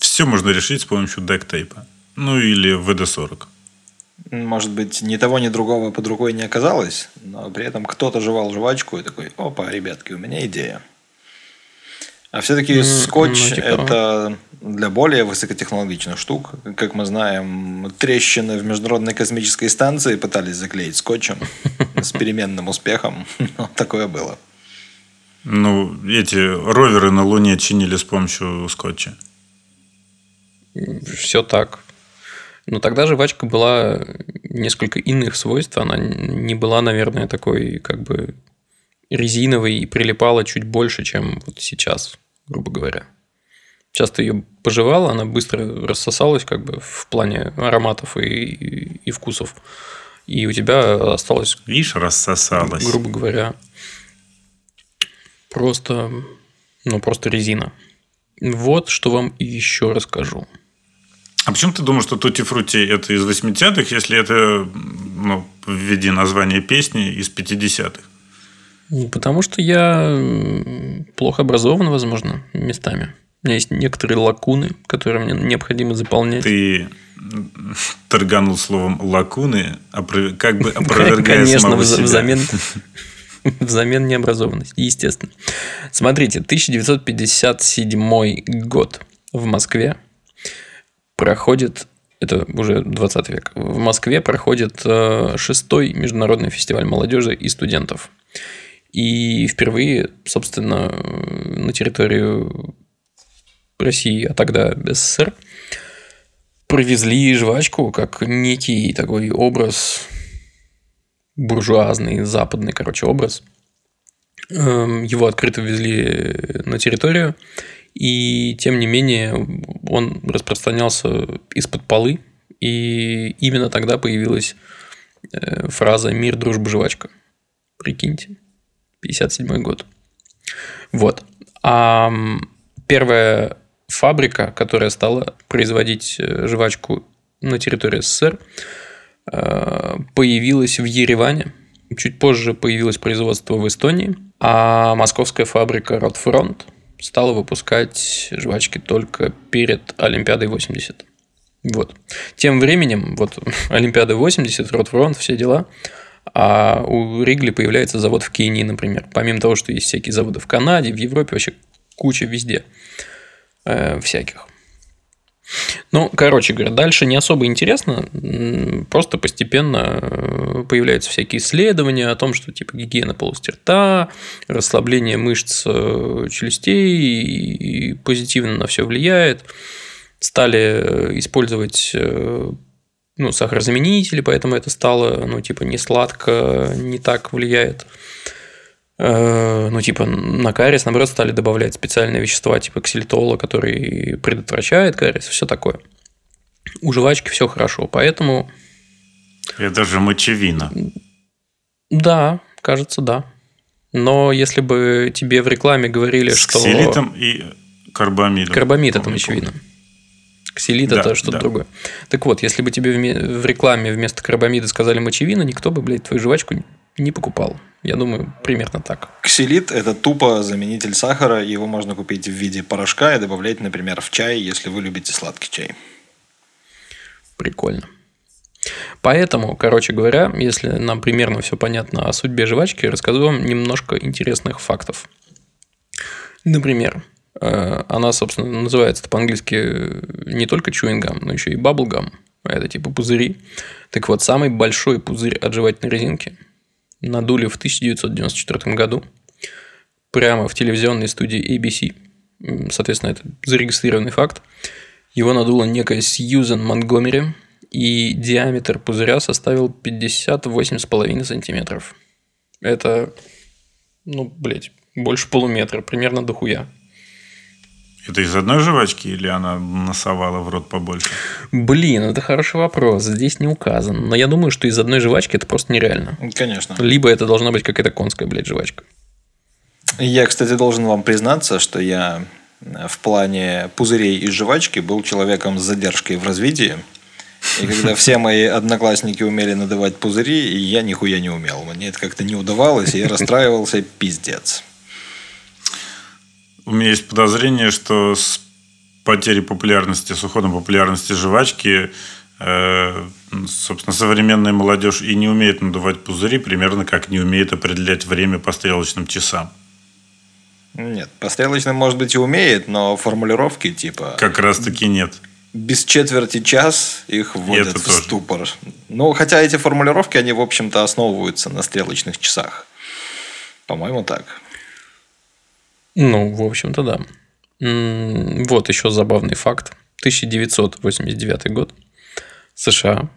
Все можно решить с помощью дактейпа. Ну, или ВД-40. Может быть, ни того, ни другого под рукой не оказалось, но при этом кто-то жевал жвачку и такой, опа, ребятки, у меня идея. А все-таки М, скотч ну, типа. это для более высокотехнологичных штук. Как мы знаем, трещины в Международной космической станции пытались заклеить скотчем с переменным успехом. Такое было. Ну, эти роверы на Луне чинили с помощью скотча. Все так. Но тогда жвачка была несколько иных свойств. Она не была, наверное, такой как бы резиновой и прилипала чуть больше, чем вот сейчас, грубо говоря. Сейчас ты ее пожевала, она быстро рассосалась как бы в плане ароматов и, и, и вкусов. И у тебя осталось, Видишь, рассосалась. грубо говоря, просто, ну, просто резина. Вот что вам еще расскажу. А почему ты думаешь, что Тути Фрути это из 80-х, если это, ну, введи название песни, из 50-х? Ну, Потому что я плохо образован, возможно, местами. У меня есть некоторые лакуны, которые мне необходимо заполнять. Ты торганул словом лакуны, опро- как бы опровергая Конечно, самого себя. взамен, взамен необразованности, естественно. Смотрите, 1957 год в Москве проходит, это уже 20 век, в Москве проходит э, шестой международный фестиваль молодежи и студентов. И впервые, собственно, э, на территорию России, а тогда СССР, провезли жвачку как некий такой образ буржуазный, западный, короче, образ. Эм, Его открыто везли на территорию, и тем не менее он распространялся из-под полы, и именно тогда появилась э, фраза «Мир, дружба, жвачка». Прикиньте. 57 год. Вот. А первая фабрика, которая стала производить э, жвачку на территории СССР, э, появилась в Ереване. Чуть позже появилось производство в Эстонии, а московская фабрика Ротфронт стала выпускать жвачки только перед Олимпиадой 80. Вот. Тем временем, вот Олимпиада 80, Ротфронт, все дела, а у Ригли появляется завод в Кении, например. Помимо того, что есть всякие заводы в Канаде, в Европе, вообще куча везде э, всяких. Ну, короче говоря, дальше не особо интересно, просто постепенно э, появляются всякие исследования о том, что типа гигиена полости рта, расслабление мышц э, челюстей и позитивно на все влияет. Стали э, использовать ну, сахарозаменители, поэтому это стало, ну, типа, не сладко, не так влияет. Э, Ну, типа, на кариес, наоборот, стали добавлять специальные вещества, типа ксилитола, который предотвращает кариес, все такое. У жвачки все хорошо, поэтому, Это же мочевина. да, кажется, да. Но если бы тебе в рекламе говорили, С что... ксилитом и карбамидом. Карбамид это помню. Ксилит Да, это что-то да. другое. Так вот, если бы тебе в рекламе вместо карбамида сказали мочевина, никто бы, блядь, твою жвачку не покупал. Я думаю, примерно так. Ксилит – это тупо заменитель сахара. Его можно купить в виде порошка и добавлять, например, в чай, если вы любите сладкий чай. Прикольно. Поэтому, короче говоря, если нам примерно все понятно о судьбе жвачки, расскажу вам немножко интересных фактов. Например, э, она, собственно, называется по-английски э, не только чуингам, но еще и баблгам. Это типа пузыри. Так вот, самый большой пузырь от жевательной резинки надули в 1994 году прямо в телевизионной студии ABC. Соответственно, это зарегистрированный факт. Его надула некая Сьюзен Монтгомери, и диаметр пузыря составил 58,5 сантиметров. Это, ну, блядь, больше полуметра, примерно дохуя. Это из одной жвачки или она носовала в рот побольше? Блин, это хороший вопрос. Здесь не указан. Но я думаю, что из одной жвачки это просто нереально. Конечно. Либо это должна быть какая-то конская, блядь, жвачка. Я, кстати, должен вам признаться, что я э, в плане пузырей и жвачки был человеком с задержкой в развитии. И когда все мои одноклассники умели надавать пузыри, и я нихуя не умел. Мне это как-то не удавалось, и я расстраивался пиздец. У меня есть подозрение, что с потерей популярности, с уходом популярности жвачки, э, собственно, современная молодежь и не умеет надувать пузыри, примерно как не умеет определять время по стрелочным часам. Нет, по стрелочным, может быть, и умеет, но формулировки типа Как раз таки нет. без четверти час их вводят это в тоже. ступор. Ну, хотя эти формулировки, они, в общем-то, основываются на стрелочных часах. По-моему, так. Ну, в общем-то, да. Вот еще забавный факт. 1989 год. США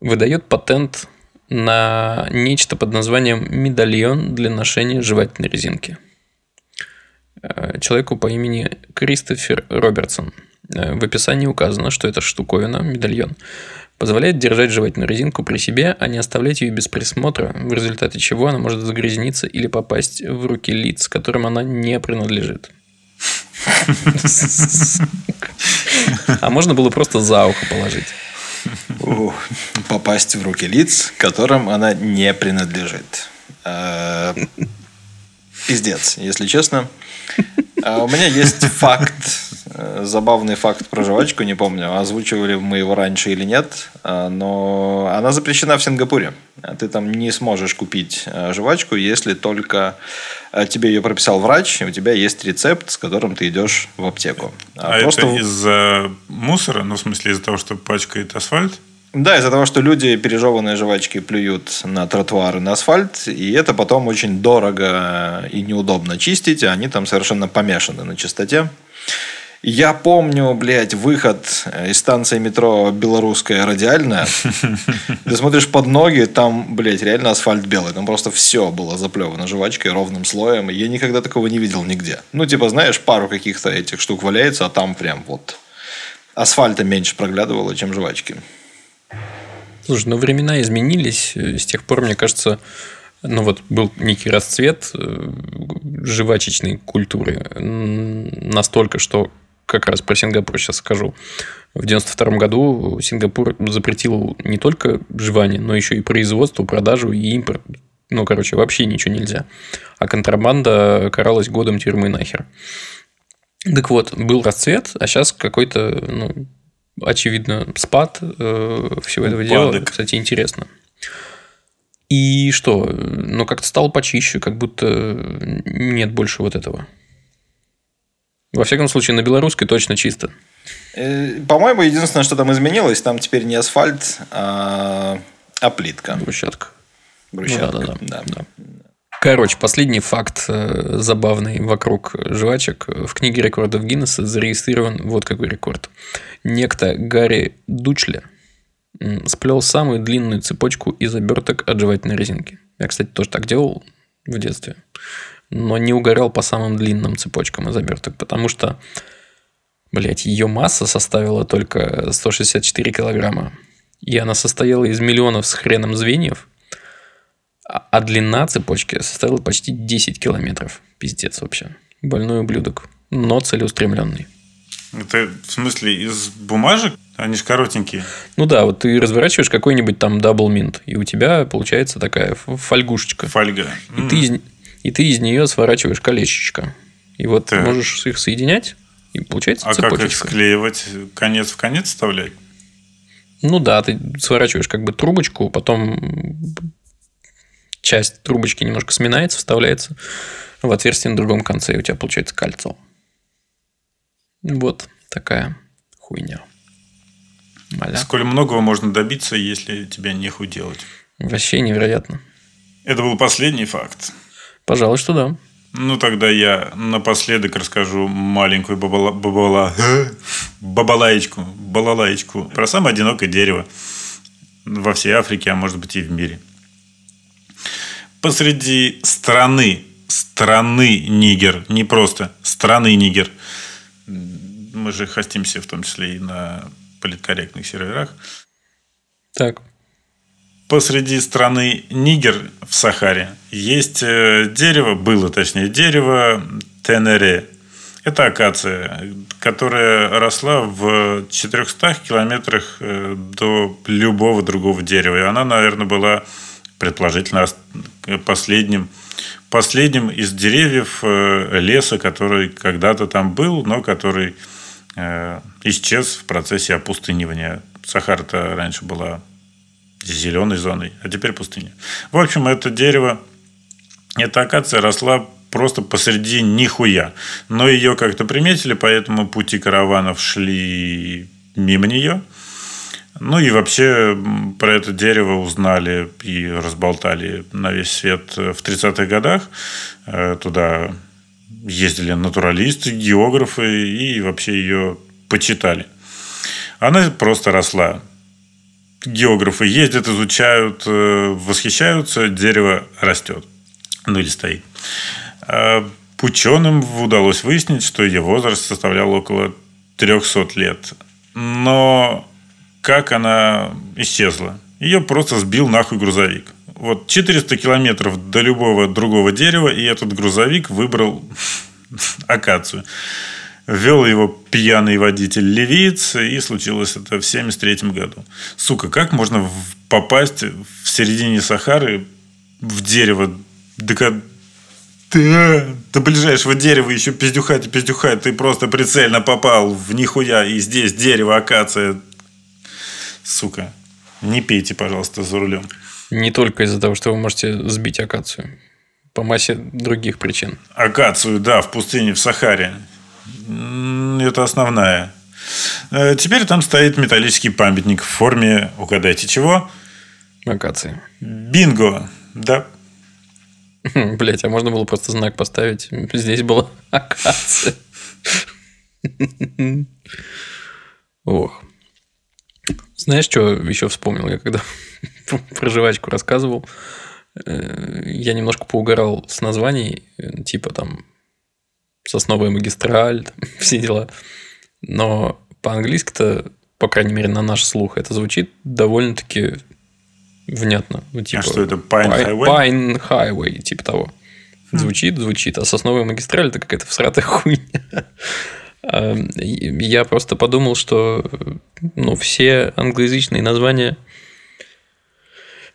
выдает патент на нечто под названием медальон для ношения жевательной резинки. Э, Человеку по имени Кристофер Робертсон. Э, В описании указано, что эта штуковина, медальон, позволяет держать жевательную резинку при себе, а не оставлять ее без присмотра, в результате чего она может загрязниться или попасть в руки лиц, которым она не принадлежит. А можно было просто за ухо положить. Попасть в руки лиц, которым она не принадлежит. Э, Пиздец, если честно. А У меня есть факт, забавный факт про жвачку, не помню, озвучивали мы его раньше или нет, а, но она запрещена в Сингапуре. А Ты там не сможешь купить э, жвачку, если только э, тебе ее прописал врач, и у тебя есть рецепт, с которым ты идешь в аптеку. А, это из-за мусора, ну, в смысле, из-за того, что пачкает асфальт? Да, из-за того, что люди пережеванные жвачки плюют на тротуары, на асфальт, и это потом очень дорого и неудобно чистить, а они там совершенно помешаны на чистоте. Я помню, блядь, выход э, из станции метро Белорусская радиальная. Ты смотришь под ноги, там, блядь, реально асфальт белый. Там просто все было заплевано жвачкой ровным слоем. Я никогда такого не видел нигде. Ну, типа, знаешь, пару каких-то этих штук валяется, а там прям вот асфальта меньше проглядывало, чем жвачки. Слушай, ну времена изменились. Э, С тех пор, мне кажется, ну вот был некий расцвет э, жвачечной культуры. Настолько, что как раз про Сингапур сейчас скажу. В 92 году Сингапур запретил не только жевание, но еще и производство, продажу и импорт. Ну, короче, вообще ничего нельзя. А контрабанда каралась годом тюрьмы нахер. Так вот, был расцвет, а сейчас какой-то, ну, очевидно, спад э, всего этого дела. Упадок. Кстати, интересно. И что? Ну, как-то стало почище, как будто нет больше вот этого. Во всяком случае, на белорусской точно чисто. Э, По-моему, единственное, что там изменилось, там теперь не асфальт, а, а плитка. Брусчатка. Брусчатка. Ну, да, да, да, да. Короче, последний факт э, забавный вокруг жвачек. В книге рекордов Гиннесса зарегистрирован вот какой рекорд. Некто Гарри Дучле сплел самую длинную цепочку из оберток от жевательной резинки. Я, кстати, тоже так делал в детстве. Но не угорал по самым длинным цепочкам из оберток, потому что, блядь, ее масса составила только 164 килограмма. И она состояла из миллионов с хреном звеньев, А, а длина цепочки составила почти 10 километров. Пиздец вообще. Больной ублюдок. Но целеустремленный. Это в смысле из бумажек? Они же коротенькие. Ну да, вот ты разворачиваешь какой-нибудь там Doublemint, и у тебя получается такая фольгушечка. Фольга. И, ты из, и ты из нее сворачиваешь колечечко. И вот Так. можешь их соединять, и получается А как их цепочечка. склеивать? Конец в конец вставлять? Ну да, ты сворачиваешь как бы трубочку, потом часть трубочки немножко сминается, вставляется в отверстие на другом конце, и у тебя получается кольцо. Вот такая хуйня. Маля. Сколь многого можно добиться, если тебя нехуй делать. Вообще невероятно. Это был последний факт. Пожалуй, что да. Ну, тогда я напоследок расскажу маленькую бабала, бабала, бабалаечку, балалаечку про самое одинокое дерево во всей Африке, а может быть и в мире. Посреди страны, страны Нигер, не просто страны Нигер, мы же хостимся в том числе и на политкорректных серверах, Так. Посреди страны Нигер в Сахаре есть э, дерево, было точнее дерево Тенере. Это акация, которая росла в 400 километрах э, до любого другого дерева. И она, наверное, была предположительно ос- последним, последним из деревьев э, леса, который когда-то там был, но который исчез в процессе опустынивания. Сахара-то раньше была зеленой зоной, а теперь пустыня. В общем, это дерево, эта акация росла просто посреди нихуя. Но ее как-то приметили, поэтому пути караванов шли мимо нее. Ну и вообще про это дерево узнали и разболтали на весь свет в 30-х годах. Э, Туда ездили натуралисты, географы и вообще ее почитали. Она просто росла географы ездят, изучают, э, восхищаются, дерево растет. Ну или стоит. А Ученым удалось выяснить, что ее возраст составлял около 300 лет. Но как она исчезла? Ее просто сбил нахуй грузовик. Вот 400 километров до любого другого дерева, и этот грузовик выбрал акацию. Вел его пьяный водитель ливиец, и случилось это в 73 году. Сука, как можно попасть в середине Сахары в дерево до, ко- Да, до ближайшего дерева еще пиздюхать и пиздюхать. Ты просто прицельно попал в нихуя, и здесь дерево, акация. Сука, не пейте, пожалуйста, за рулем. Не только из-за того, что вы можете сбить акацию. По массе других причин. Акацию, да, в пустыне, в Сахаре. Это основная. Э, Теперь там стоит металлический памятник в форме, угадайте чего? Акации. Бинго. Да. Блять, а можно было просто знак поставить. Здесь была акация. Ох. Знаешь, что еще вспомнил я, когда про жвачку рассказывал? Э, Я немножко поугарал с названий, э, типа там сосновая магистраль, там, все дела. Но по-английски-то, по крайней мере, на наш слух, это звучит довольно-таки внятно. Ну, типа, А что это, Pine Highway? Pine Highway, типа того. Звучит, звучит. А сосновая магистраль это какая-то всратая хуйня. А, Я просто подумал, что ну, все англоязычные названия,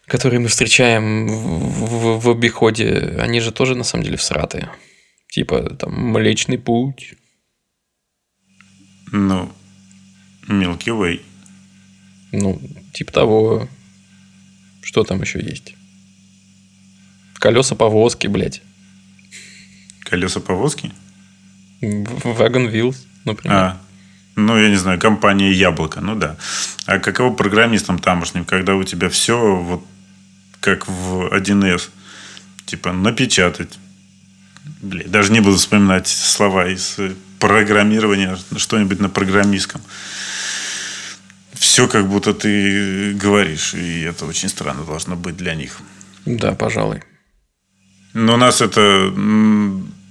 которые мы встречаем в, в- в обиходе, они же тоже на самом деле всратые. Типа там Млечный путь. Ну, Milky Way. Ну, типа того. Что там еще есть? Колеса повозки, блядь. Колеса повозки? Вагон Вилс, например. А, ну, я не знаю, компания Яблоко, ну да. А каково программистам тамошним, когда у тебя все вот как в 1С? Типа напечатать. Блин, даже не буду вспоминать слова из э, программирования, что-нибудь на программистском. Все как будто ты говоришь, и это очень странно должно быть для них. Да, пожалуй. Но у нас это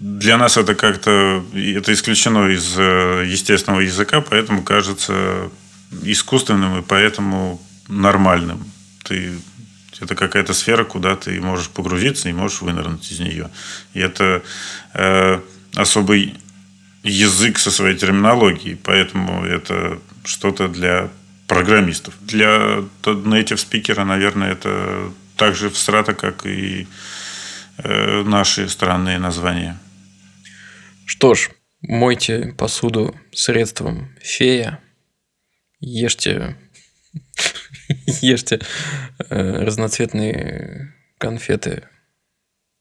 для нас это как-то это исключено из э, естественного языка, поэтому кажется искусственным и поэтому нормальным. Ты Это какая-то сфера, куда ты можешь погрузиться и можешь вынырнуть из нее. И это э, особый язык со своей терминологией, поэтому это что-то для программистов. Для native спикера, наверное, это так же встрата, как и э, наши странные названия. Что ж, мойте посуду средством фея, ешьте, ешьте э, разноцветные конфеты,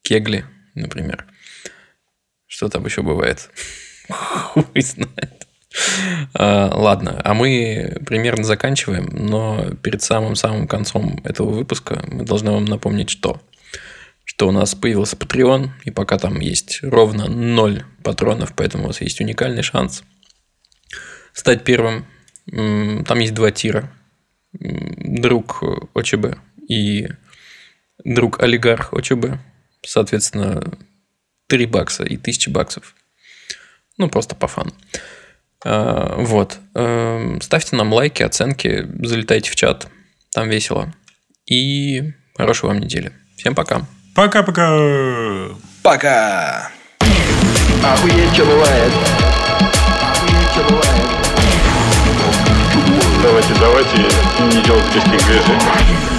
кегли, например. Что там еще бывает? Хуй знает. А, ладно, а мы примерно заканчиваем, но перед самым-самым концом этого выпуска мы должны вам напомнить, что что у нас появился Patreon, и пока там есть ровно ноль патронов, поэтому у вас есть уникальный шанс стать первым. Там есть два тира. Друг ОЧБ и друг олигарх ОЧБ. Соответственно, 3 бакса и 1000 баксов. Ну, просто по фану. А, вот. Эм, ставьте нам лайки, оценки, залетайте в чат. Там весело. И хорошей вам недели. Всем пока. Пока-пока. Пока! Охуеть, что бывает. Охуеть, что бывает. Давайте, давайте не делать лишних движений.